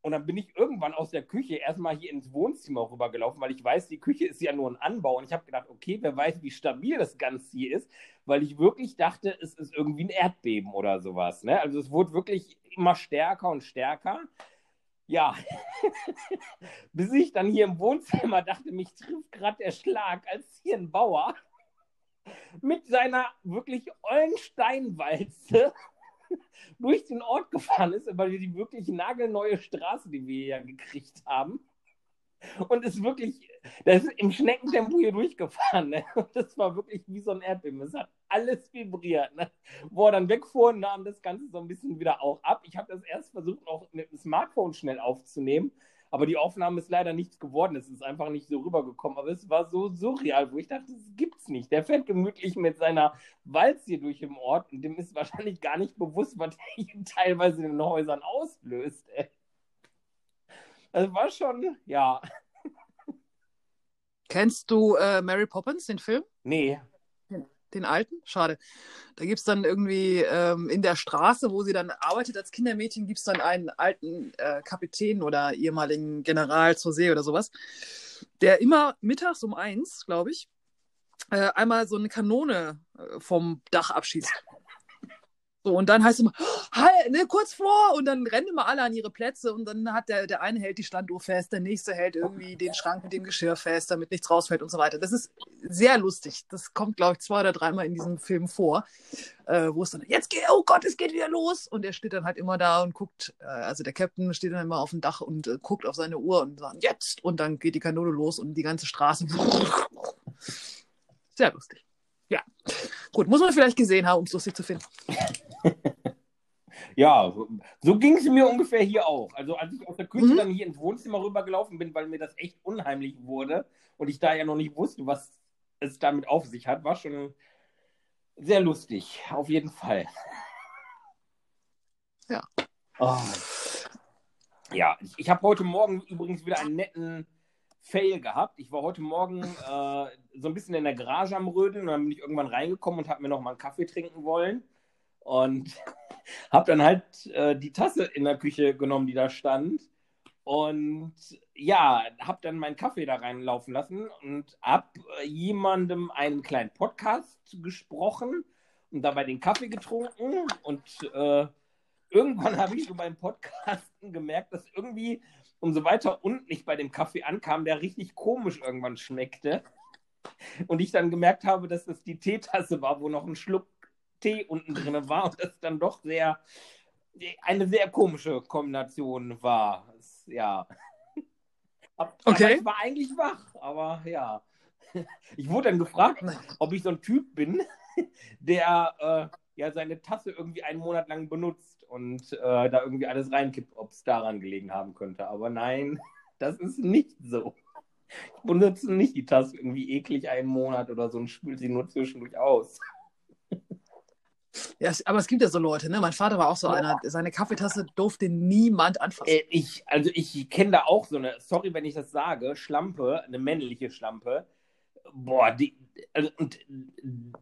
Und dann bin ich irgendwann aus der Küche erstmal hier ins Wohnzimmer rübergelaufen, weil ich weiß, die Küche ist ja nur ein Anbau. Und ich habe gedacht, okay, wer weiß, wie stabil das Ganze hier ist, weil ich wirklich dachte, es ist irgendwie ein Erdbeben oder sowas. Ne? Also es wurde wirklich immer stärker und stärker. Ja, bis ich dann hier im Wohnzimmer dachte, mich trifft gerade der Schlag, als hier ein Bauer mit seiner wirklich ollen Steinwalze durch den Ort gefahren ist, weil wir die wirklich nagelneue Straße, die wir hier gekriegt haben. Und ist wirklich, das ist im Schneckentempo hier durchgefahren. Ne? Und das war wirklich wie so ein Erdbeben. Es hat alles vibriert. Ne? Wo er dann wegfuhr, nahm das Ganze so ein bisschen wieder auch ab. Ich habe das erst versucht, noch mit dem Smartphone schnell aufzunehmen. Aber die Aufnahme ist leider nichts geworden. Es ist einfach nicht so rübergekommen. Aber es war so surreal, wo ich dachte, das gibt's nicht. Der fährt gemütlich mit seiner Walz hier durch den Ort und dem ist wahrscheinlich gar nicht bewusst, was er teilweise in den Häusern auslöst. Ey. Das war schon, ja. Kennst du äh, Mary Poppins, den Film? Nee den alten? Schade. Da gibt es dann irgendwie ähm, in der Straße, wo sie dann arbeitet als Kindermädchen, gibt es dann einen alten äh, Kapitän oder ehemaligen General zur See oder sowas, der immer mittags um eins, glaube ich, äh, einmal so eine Kanone äh, vom Dach abschießt. So, und dann heißt es immer, halt, ne, kurz vor, und dann rennen immer alle an ihre Plätze und dann hat der, der eine hält die Standuhr fest, der nächste hält irgendwie den Schrank mit dem Geschirr fest, damit nichts rausfällt und so weiter. Das ist sehr lustig. Das kommt, glaube ich, zwei oder dreimal in diesem Film vor, äh, wo es dann, jetzt geht, oh Gott, es geht wieder los. Und er steht dann halt immer da und guckt, äh, also der Captain steht dann immer auf dem Dach und äh, guckt auf seine Uhr und sagt, jetzt! Und dann geht die Kanone los und die ganze Straße. Sehr lustig. Ja. Gut, muss man vielleicht gesehen haben, um es lustig zu finden. ja, so ging es mir ungefähr hier auch. Also als ich aus der Küche mhm. dann hier ins Wohnzimmer rübergelaufen bin, weil mir das echt unheimlich wurde und ich da ja noch nicht wusste, was es damit auf sich hat, war schon sehr lustig, auf jeden Fall. Ja. Oh. Ja, ich, ich habe heute Morgen übrigens wieder einen netten Fail gehabt. Ich war heute Morgen äh, so ein bisschen in der Garage am Rödeln und dann bin ich irgendwann reingekommen und habe mir noch mal einen Kaffee trinken wollen. Und habe dann halt äh, die Tasse in der Küche genommen, die da stand. Und ja, habe dann meinen Kaffee da reinlaufen lassen und habe jemandem einen kleinen Podcast gesprochen und dabei den Kaffee getrunken. Und äh, irgendwann habe ich so beim Podcasten gemerkt, dass irgendwie umso weiter unten ich bei dem Kaffee ankam, der richtig komisch irgendwann schmeckte. Und ich dann gemerkt habe, dass das die Teetasse war, wo noch ein Schluck Tee unten drin war und das dann doch sehr eine sehr komische Kombination war. Ja. Okay. ich war eigentlich wach, aber ja. Ich wurde dann gefragt, ob ich so ein Typ bin, der äh, ja seine Tasse irgendwie einen Monat lang benutzt und äh, da irgendwie alles reinkippt, ob es daran gelegen haben könnte. Aber nein, das ist nicht so. Ich benutze nicht die Tasse irgendwie eklig einen Monat oder so und spült sie nur zwischendurch aus. Ja, aber es gibt ja so Leute, ne? Mein Vater war auch so ja. einer, seine Kaffeetasse durfte niemand anfassen. Äh, ich, also ich kenne da auch so eine, sorry, wenn ich das sage, Schlampe, eine männliche Schlampe. Boah, die, also, und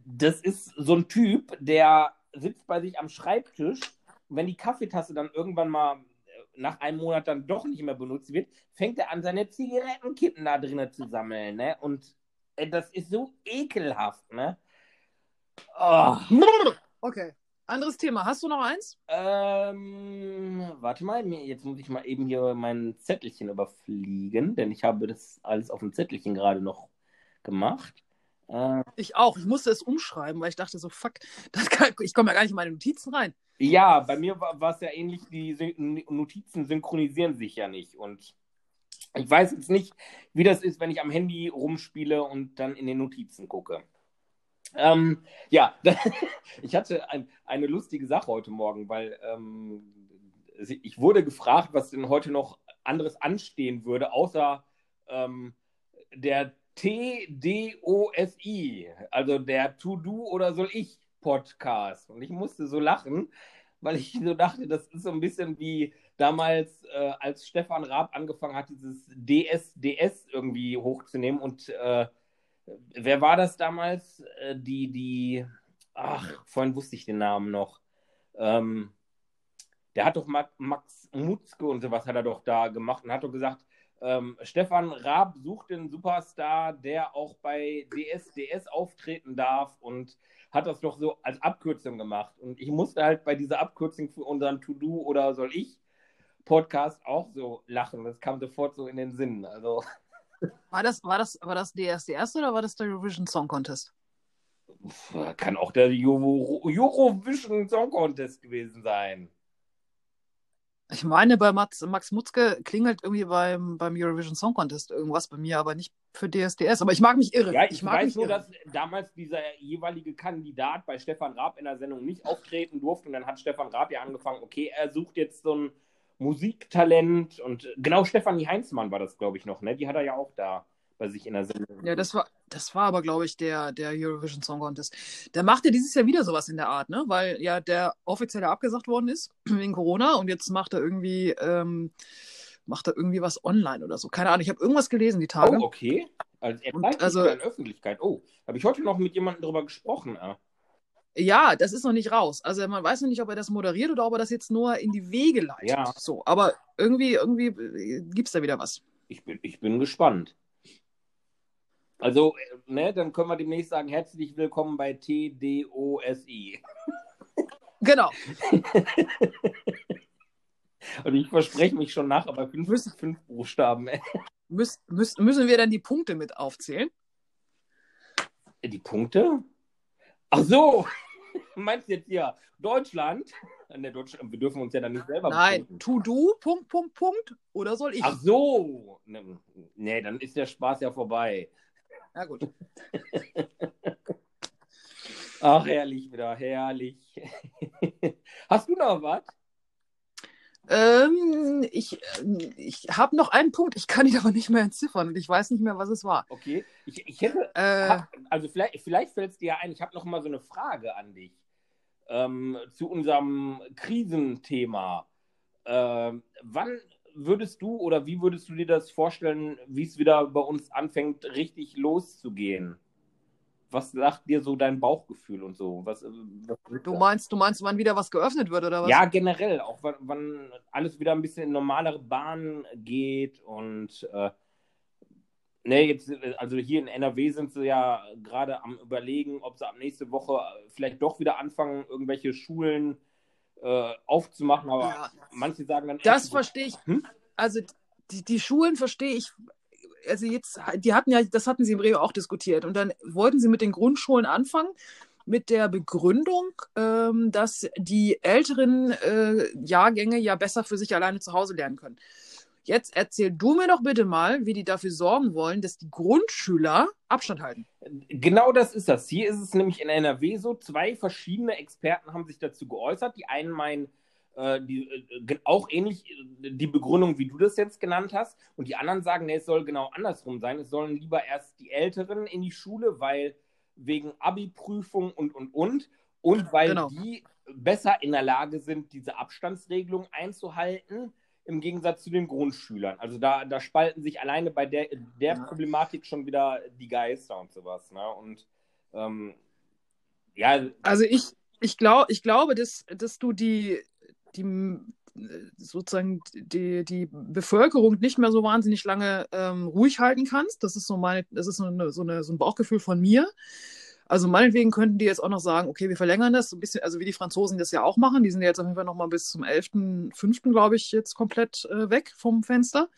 das ist so ein Typ, der sitzt bei sich am Schreibtisch und wenn die Kaffeetasse dann irgendwann mal äh, nach einem Monat dann doch nicht mehr benutzt wird, fängt er an, seine Zigarettenkippen da drinnen zu sammeln, ne? Und äh, das ist so ekelhaft, ne? Oh. Okay. Anderes Thema. Hast du noch eins? Ähm, warte mal, jetzt muss ich mal eben hier mein Zettelchen überfliegen, denn ich habe das alles auf dem Zettelchen gerade noch gemacht. Äh, Ich auch. Ich musste es umschreiben, weil ich dachte so, fuck, das kann, ich komme ja gar nicht in meine Notizen rein. Ja, bei mir war es ja ähnlich, die Syn- Notizen synchronisieren sich ja nicht. Und ich weiß jetzt nicht, wie das ist, wenn ich am Handy rumspiele und dann in den Notizen gucke. Ähm, ja, ich hatte ein, eine lustige Sache heute Morgen, weil ähm, ich wurde gefragt, was denn heute noch anderes anstehen würde, außer ähm, der TDOSI, also der To-Do oder soll ich Podcast. Und ich musste so lachen, weil ich so dachte, das ist so ein bisschen wie damals, äh, als Stefan Raab angefangen hat, dieses DSDS irgendwie hochzunehmen. Und äh, wer war das damals? Äh, die, die, ach, vorhin wusste ich den Namen noch. Ähm, der hat doch Ma- Max Mutzke und sowas hat er doch da gemacht und hat doch gesagt, ähm, Stefan Raab sucht den Superstar, der auch bei DSDS auftreten darf und hat das doch so als Abkürzung gemacht. Und ich musste halt bei dieser Abkürzung für unseren To-Do oder soll ich Podcast auch so lachen. Das kam sofort so in den Sinn. Also War das, war das, war das DSDS oder war das der Eurovision Song Contest? kann auch der Euro Eurovision Song Contest gewesen sein. Ich meine, bei Max, Max Mutzke klingelt irgendwie beim, beim Eurovision Song Contest irgendwas bei mir, aber nicht für DSDS. Aber ich mag mich irre. Ja, ich, mag weiß nur, irre. dass damals dieser jeweilige Kandidat bei Stefan Raab in der Sendung nicht auftreten durfte. Und dann hat Stefan Raab ja angefangen, okay, er sucht jetzt so ein Musiktalent. Und genau Stefanie Heinzmann war das, glaube ich, noch, ne? Die hat er ja auch da bei sich in der Sendung. Ja, das war, das war aber, glaube ich, der, der Eurovision Song Contest. Der macht ja dieses Jahr wieder sowas in der Art, ne? Weil ja der offiziell abgesagt worden ist wegen Corona und jetzt macht er irgendwie, ähm, macht er irgendwie was online oder so. Keine Ahnung, ich habe irgendwas gelesen die Tage. Oh, okay. Also er bleibt also- in Öffentlichkeit. Oh, habe ich heute noch mit jemandem darüber gesprochen. Ah. Ja, das ist noch nicht raus. Also man weiß noch nicht, ob er das moderiert oder ob er das jetzt nur in die Wege leitet. Ja. So, aber irgendwie, irgendwie äh, gibt's da wieder was. Ich bin, ich bin gespannt. Also, äh, ne, dann können wir demnächst sagen, herzlich willkommen bei TDOSI. Genau. Und ich verspreche mich schon nach, aber fünf, Müssen- fünf Buchstaben. Müß, müß, müssen wir dann die Punkte mit aufzählen? Die Punkte? Ach so, meinst du jetzt hier Deutschland? Ne, Deutschland, wir dürfen uns ja dann nicht selber Nein, to do, Punkt, Punkt, Punkt. Oder soll ich? Ach so. Ne, nee, dann ist der Spaß ja vorbei. Ja, gut. Ach, herrlich wieder, herrlich. Hast du noch was? Ähm, ich äh, ich habe noch einen Punkt, ich kann ihn aber nicht mehr entziffern und ich weiß nicht mehr, was es war. Okay, ich, ich hätte, Äh, also vielleicht, vielleicht fällt es dir ja ein, ich habe noch mal so eine Frage an dich ähm, zu unserem Krisenthema. Ähm, wann würdest du oder wie würdest du dir das vorstellen, wie es wieder bei uns anfängt, richtig loszugehen? Was sagt dir so dein Bauchgefühl und so? Was, äh, was du meinst, du meinst, wann wieder was geöffnet wird oder was? ja, generell, auch wann, wann alles wieder ein bisschen in normalere Bahnen geht und äh, ne, jetzt, äh, also hier in NRW sind sie ja gerade am überlegen, ob sie ab nächste Woche äh, vielleicht doch wieder anfangen, irgendwelche Schulen äh, aufzumachen, aber Ja. manche sagen dann Das verstehe ich. Hm? Also die, die Schulen verstehe ich. Also jetzt, die hatten ja, das hatten sie im Rewe auch diskutiert. Und dann wollten sie mit den Grundschulen anfangen, mit der Begründung, ähm, dass die älteren äh, Jahrgänge ja besser für sich alleine zu Hause lernen können. Jetzt erzähl du mir doch bitte mal, wie die dafür sorgen wollen, dass die Grundschüler Abstand halten. Genau das ist das. Hier ist es nämlich in NRW so, zwei verschiedene Experten haben sich dazu geäußert. Die einen meinen, äh, die, äh, auch ähnlich äh, die Begründung, wie du das jetzt genannt hast. Und die anderen sagen, nee, es soll genau andersrum sein. Es sollen lieber erst die Älteren in die Schule, weil wegen Abi-Prüfung und, und, und. Und weil Genau. die besser in der Lage sind, diese Abstandsregelung einzuhalten, im Gegensatz zu den Grundschülern. Also da, da spalten sich alleine bei der, der Ja. Problematik schon wieder die Geister und sowas. Ne? Und ähm, ja, Also ich, ich, glaub, ich glaube, dass, dass du die, die sozusagen die, die Bevölkerung nicht mehr so wahnsinnig lange ähm, ruhig halten kannst. Das ist so meine, das ist so, eine, so, eine, so ein Bauchgefühl von mir. Also meinetwegen könnten die jetzt auch noch sagen, okay, wir verlängern das so ein bisschen, also wie die Franzosen das ja auch machen. Die sind jetzt auf jeden Fall noch mal bis zum 11.05., glaube ich, jetzt komplett äh, weg vom Fenster.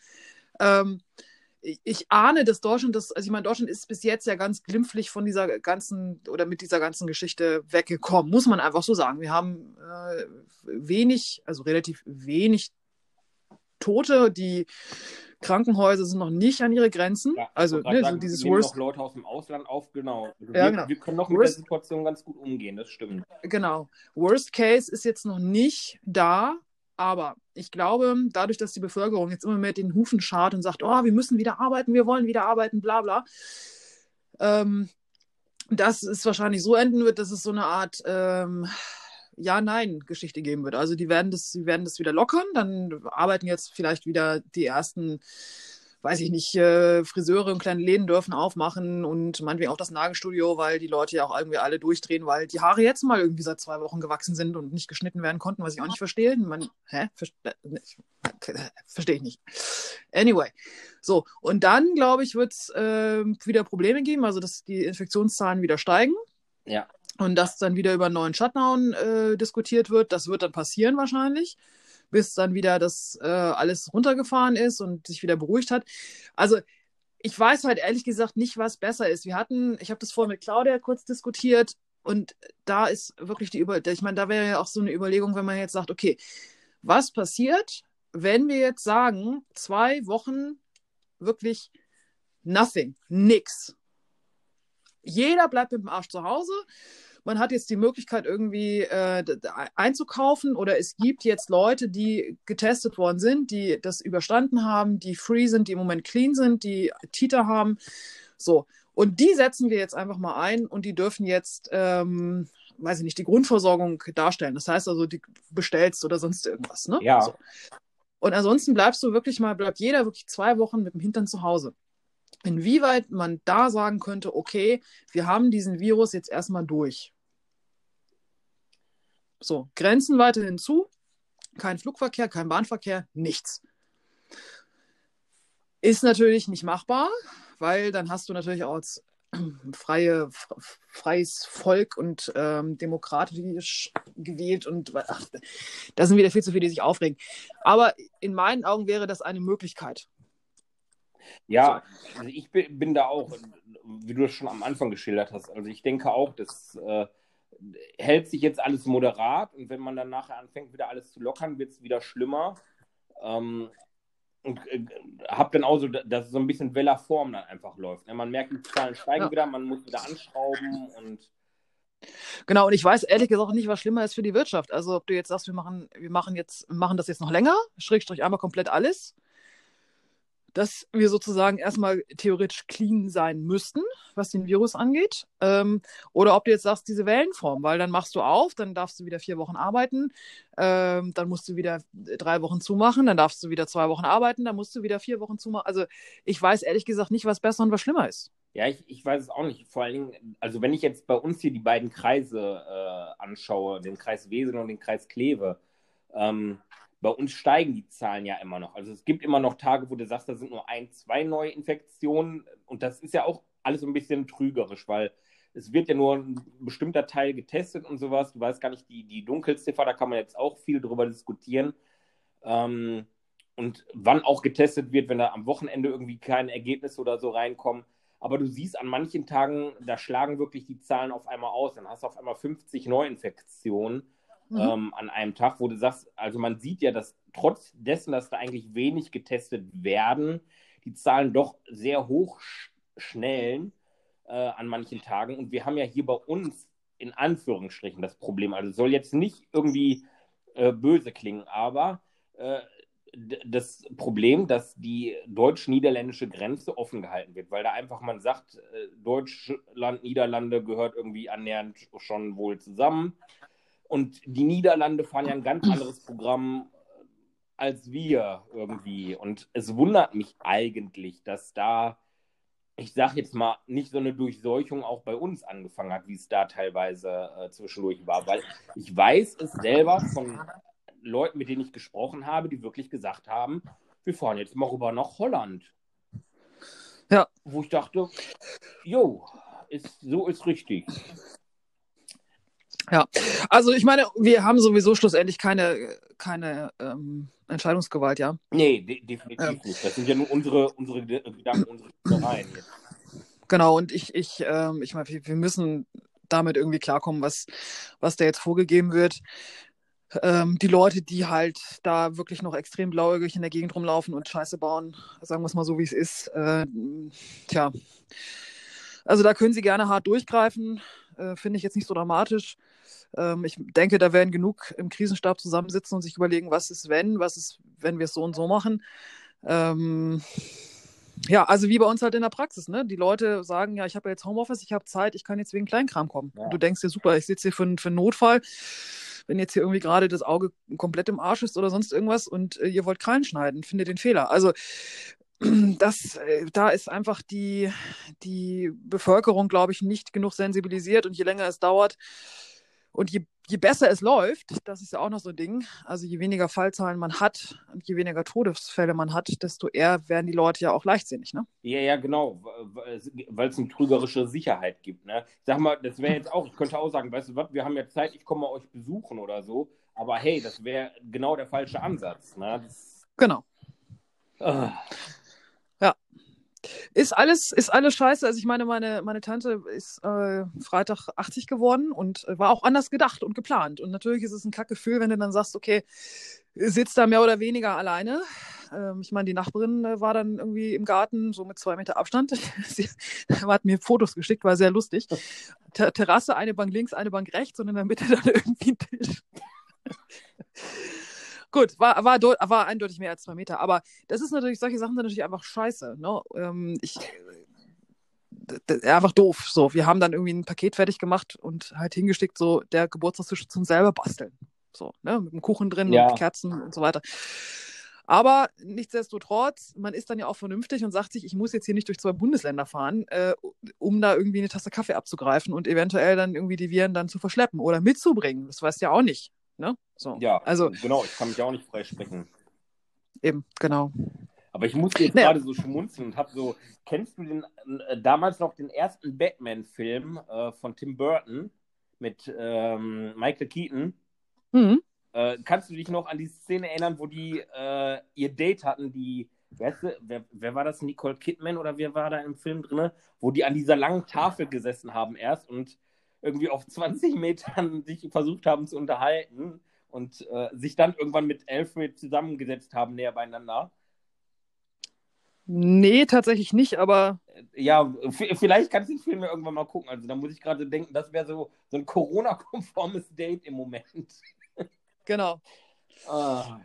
Ähm, ich, ich ahne, dass Deutschland das, also ich meine, Deutschland ist bis jetzt ja ganz glimpflich von dieser ganzen oder mit dieser ganzen Geschichte weggekommen, muss man einfach so sagen. Wir haben äh, wenig, also relativ wenig Tote, die Krankenhäuser sind noch nicht an ihre Grenzen. Ja, also ne, sagen, so dieses Worst. Noch Leute aus dem Ausland auf, genau. Also ja, wir, genau. wir, können noch mit Worst... der Situation ganz gut umgehen, das stimmt. Genau. Worst Case ist jetzt noch nicht da, aber ich glaube, dadurch, dass die Bevölkerung jetzt immer mehr den Hufen schart und sagt, oh, wir müssen wieder arbeiten, wir wollen wieder arbeiten, bla bla, ähm, dass es wahrscheinlich so enden wird, dass es so eine Art ähm, Ja-Nein-Geschichte geben wird. Also die werden das, die werden das wieder lockern, dann arbeiten jetzt vielleicht wieder die ersten weiß ich nicht, äh, Friseure und kleine Läden dürfen aufmachen und meinetwegen auch das Nagelstudio, weil die Leute ja auch irgendwie alle durchdrehen, weil die Haare jetzt mal irgendwie seit zwei Wochen gewachsen sind und nicht geschnitten werden konnten, was ich auch nicht verstehe. Man, hä? Verste verstehe ich nicht. Anyway. So, und dann, glaube ich, wird es äh, wieder Probleme geben, also dass die Infektionszahlen wieder steigen. Ja. Und dass dann wieder über einen neuen Shutdown äh, diskutiert wird. Das wird dann passieren wahrscheinlich bis dann wieder das äh, alles runtergefahren ist und sich wieder beruhigt hat. Also ich weiß halt ehrlich gesagt nicht, was besser ist. Wir hatten, ich habe das vorhin mit Claudia kurz diskutiert und da ist wirklich die Über, ich meine, da wäre ja auch so eine Überlegung, wenn man jetzt sagt, okay, was passiert, wenn wir jetzt sagen, zwei Wochen wirklich nothing, nix. Jeder bleibt mit dem Arsch zu Hause man hat jetzt die Möglichkeit irgendwie äh, einzukaufen oder es gibt jetzt Leute, die getestet worden sind, die das überstanden haben, die free sind, die im Moment clean sind, die Titer haben. So. Und die setzen wir jetzt einfach mal ein und die dürfen jetzt, ähm, weiß ich nicht, die Grundversorgung darstellen. Das heißt also, die bestellst oder sonst irgendwas. Ne? Ja. So. Und ansonsten bleibst du wirklich mal, bleibt jeder wirklich zwei Wochen mit dem Hintern zu Hause inwieweit man da sagen könnte, okay, wir haben diesen Virus jetzt erstmal durch. So, Grenzen weiterhin zu, kein Flugverkehr, kein Bahnverkehr, nichts. Ist natürlich nicht machbar, weil dann hast du natürlich auch als freie, freies Volk und ähm, demokratisch gewählt und ach, da sind wieder viel zu viele, die sich aufregen. Aber in meinen Augen wäre das eine Möglichkeit. Ja, also ich bin da auch, wie du es schon am Anfang geschildert hast, also ich denke auch, das äh, hält sich jetzt alles moderat und wenn man dann nachher anfängt, wieder alles zu lockern, wird es wieder schlimmer. Ähm, und äh, habe dann auch so, dass so ein bisschen Weller Form dann einfach läuft. Ne? Man merkt, die Zahlen steigen ja. wieder, man muss wieder anschrauben und Genau, und ich weiß ehrlich gesagt nicht, was schlimmer ist für die Wirtschaft. Also ob du jetzt sagst, wir machen, wir machen jetzt, machen das jetzt noch länger, Schrägstrich einmal komplett alles, dass wir sozusagen erstmal theoretisch clean sein müssten, was den Virus angeht. Ähm, oder ob du jetzt sagst, diese Wellenform, weil dann machst du auf, dann darfst du wieder vier Wochen arbeiten, ähm, dann musst du wieder drei Wochen zumachen, dann darfst du wieder zwei Wochen arbeiten, dann musst du wieder vier Wochen zumachen. Also ich weiß ehrlich gesagt nicht, was besser und was schlimmer ist. Ja, ich, ich weiß es auch nicht. Vor allen Dingen, also wenn ich jetzt bei uns hier die beiden Kreise äh, anschaue, den Kreis Wesel und den Kreis Kleve, ähm, bei uns steigen die Zahlen ja immer noch. Also es gibt immer noch Tage, wo du sagst, da sind nur ein, zwei neue Infektionen. Und das ist ja auch alles ein bisschen trügerisch, weil es wird ja nur ein bestimmter Teil getestet und sowas. Du weißt gar nicht, die, die Dunkelziffer, da kann man jetzt auch viel drüber diskutieren. Ähm, und wann auch getestet wird, wenn da am Wochenende irgendwie keine Ergebnisse oder so reinkommen. Aber du siehst an manchen Tagen, da schlagen wirklich die Zahlen auf einmal aus. Dann hast du auf einmal 50 Neuinfektionen mhm. ähm, an einem Tag, wo du sagst, also man sieht ja, dass trotz dessen, dass da eigentlich wenig getestet werden, die Zahlen doch sehr hoch schnellen äh, an manchen Tagen. Und wir haben ja hier bei uns in Anführungsstrichen das Problem. Also soll jetzt nicht irgendwie äh, böse klingen, aber äh, das Problem, dass die deutsch-niederländische Grenze offen gehalten wird, weil da einfach man sagt, äh, Deutschland, Niederlande gehört irgendwie annähernd schon wohl zusammen. Und die Niederlande fahren ja ein ganz anderes Programm äh, als wir irgendwie. Und es wundert mich eigentlich, dass da, ich sag jetzt mal, nicht so eine Durchseuchung auch bei uns angefangen hat, wie es da teilweise äh, zwischendurch war. Weil ich weiß es selber von Leuten, mit denen ich gesprochen habe, die wirklich gesagt haben, wir fahren jetzt mal rüber nach Holland. Ja. Wo ich dachte, jo, ist, so ist richtig. Ja, also ich meine, wir haben sowieso schlussendlich keine, keine ähm, Entscheidungsgewalt, ja. Nee, de definitiv ähm, nicht. Das sind ja nur unsere, unsere Gedanken, unsere jetzt. Genau, und ich, ich, ähm, ich meine, wir, wir müssen damit irgendwie klarkommen, was, was da jetzt vorgegeben wird. Ähm, die Leute, die halt da wirklich noch extrem blauäugig in der Gegend rumlaufen und Scheiße bauen, sagen wir es mal so, wie es ist, äh, tja. Also da können sie gerne hart durchgreifen, äh, finde ich jetzt nicht so dramatisch. Ähm, ich denke, da werden genug im Krisenstab zusammensitzen und sich überlegen, was ist, wenn, was ist, wenn wir es so und so machen. Ähm, ja, also wie bei uns halt in der Praxis, ne? Die Leute sagen, ja, ich habe jetzt Homeoffice, ich habe Zeit, ich kann jetzt wegen Kleinkram kommen. Ja. Du denkst dir, super, ich sitze hier für, für einen Notfall, wenn jetzt hier irgendwie gerade das Auge komplett im Arsch ist oder sonst irgendwas und äh, ihr wollt Krallen schneiden, finde den Fehler. Also das, äh, da ist einfach die, die Bevölkerung, glaube ich, nicht genug sensibilisiert und je länger es dauert, und je, je besser es läuft, das ist ja auch noch so ein Ding, also je weniger Fallzahlen man hat und je weniger Todesfälle man hat, desto eher werden die Leute ja auch leichtsinnig, ne? Ja, ja, genau, weil es eine trügerische Sicherheit gibt, ne? Ich sag mal, das wäre jetzt auch, ich könnte auch sagen, weißt du was, wir haben ja Zeit, ich komme mal euch besuchen oder so, aber hey, das wäre genau der falsche Ansatz, ne? Das... Genau. Ah. Ist alles, ist alles scheiße. Also ich meine, meine, meine Tante ist äh, Freitag 80 geworden und äh, war auch anders gedacht und geplant. Und natürlich ist es ein Kackgefühl, wenn du dann sagst, okay, sitzt da mehr oder weniger alleine. Ähm, ich meine, die Nachbarin äh, war dann irgendwie im Garten, so mit zwei Meter Abstand. Sie hat mir Fotos geschickt, war sehr lustig. Ter Terrasse, eine Bank links, eine Bank rechts und in der Mitte dann irgendwie ein Tisch. Gut, war, war, war eindeutig mehr als zwei Meter. Aber das ist natürlich, solche Sachen sind natürlich einfach scheiße. Ne? Ähm, ich, einfach doof. So, wir haben dann irgendwie ein Paket fertig gemacht und halt hingeschickt, so der Geburtstagstisch zum selber basteln. So, ne, mit dem Kuchen drin ja. und Kerzen und so weiter. Aber nichtsdestotrotz, man ist dann ja auch vernünftig und sagt sich, ich muss jetzt hier nicht durch zwei Bundesländer fahren, äh, um da irgendwie eine Tasse Kaffee abzugreifen und eventuell dann irgendwie die Viren dann zu verschleppen oder mitzubringen. Das weißt du ja auch nicht. Ne? So. Ja, also, genau, ich kann mich auch nicht freisprechen. Eben, genau. Aber ich musste jetzt naja. gerade so schmunzeln und habe so, kennst du den äh, damals noch den ersten Batman-Film äh, von Tim Burton mit ähm, Michael Keaton? Mhm. Äh, kannst du dich noch an die Szene erinnern, wo die äh, ihr Date hatten, die, weißt du, wer, wer, war das, Nicole Kidman oder wer war da im Film drin, wo die an dieser langen Tafel gesessen haben erst und irgendwie auf 20 Metern sich versucht haben zu unterhalten und äh, sich dann irgendwann mit Alfred zusammengesetzt haben, näher beieinander. Nee, tatsächlich nicht, aber. Äh, ja, vielleicht kannst du den Film ja irgendwann mal gucken. Also da muss ich gerade denken, das wäre so, so ein Corona-konformes Date im Moment. Genau. Ah.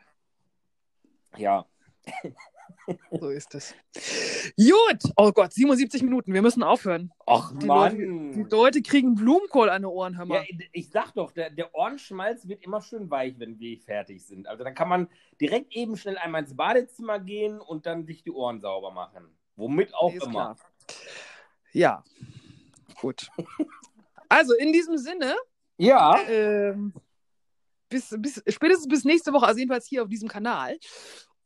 Ja. So ist es. Gut. Oh Gott, 77 Minuten. Wir müssen aufhören. Ach die Mann. Leute, die Leute kriegen Blumenkohl an den Ohren, hör mal. Ja, ich sag doch, der, der Ohrenschmalz wird immer schön weich, wenn wir fertig sind. Also dann kann man direkt eben schnell einmal ins Badezimmer gehen und dann sich die Ohren sauber machen. Womit auch nee, immer. Klar. Ja. Gut. also in diesem Sinne. Ja. Ähm, bis, bis, spätestens bis nächste Woche, also jedenfalls hier auf diesem Kanal.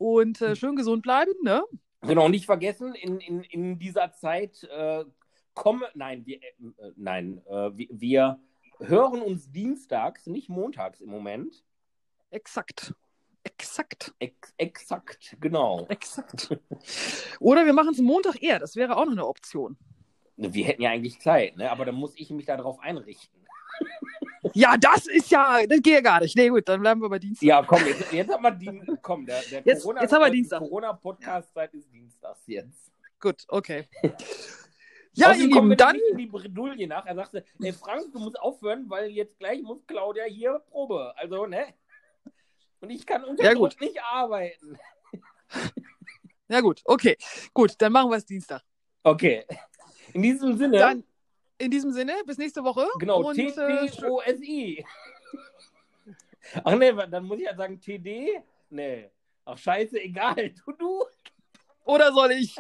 Und äh, schön gesund bleiben, ne? Genau, nicht vergessen, in, in, in dieser Zeit äh, komme, nein, wir, äh, nein, äh, wir, wir hören uns dienstags, nicht montags im Moment. Exakt. Exakt. Ex exakt, genau. Exakt. Oder wir machen es Montag eher, das wäre auch noch eine Option. Wir hätten ja eigentlich Zeit, ne? aber dann muss ich mich darauf einrichten. Ja, das ist ja, das geht ja gar nicht. Nee, gut, dann bleiben wir bei Dienstag. Ja, komm, jetzt, jetzt haben wir Dienstag. Komm, der, der jetzt, Corona, jetzt haben wir Dienstag. Corona-Podcast-Zeit ist Dienstags jetzt. Gut, okay. Ja, ihr Lieben, dann. in die Bredouille nach. Er sagte, ey Frank, du musst aufhören, weil jetzt gleich muss Claudia hier Probe. Also, ne? Und ich kann unter ja, Druck nicht arbeiten. Ja, gut, okay. Gut, dann machen wir es Dienstag. Okay. In diesem Sinne. Dann, in diesem Sinne, bis nächste Woche. Genau. Äh, Ach nee, dann muss ich ja sagen TD? Nee. Ach scheiße, egal. Du, du. Oder soll ich?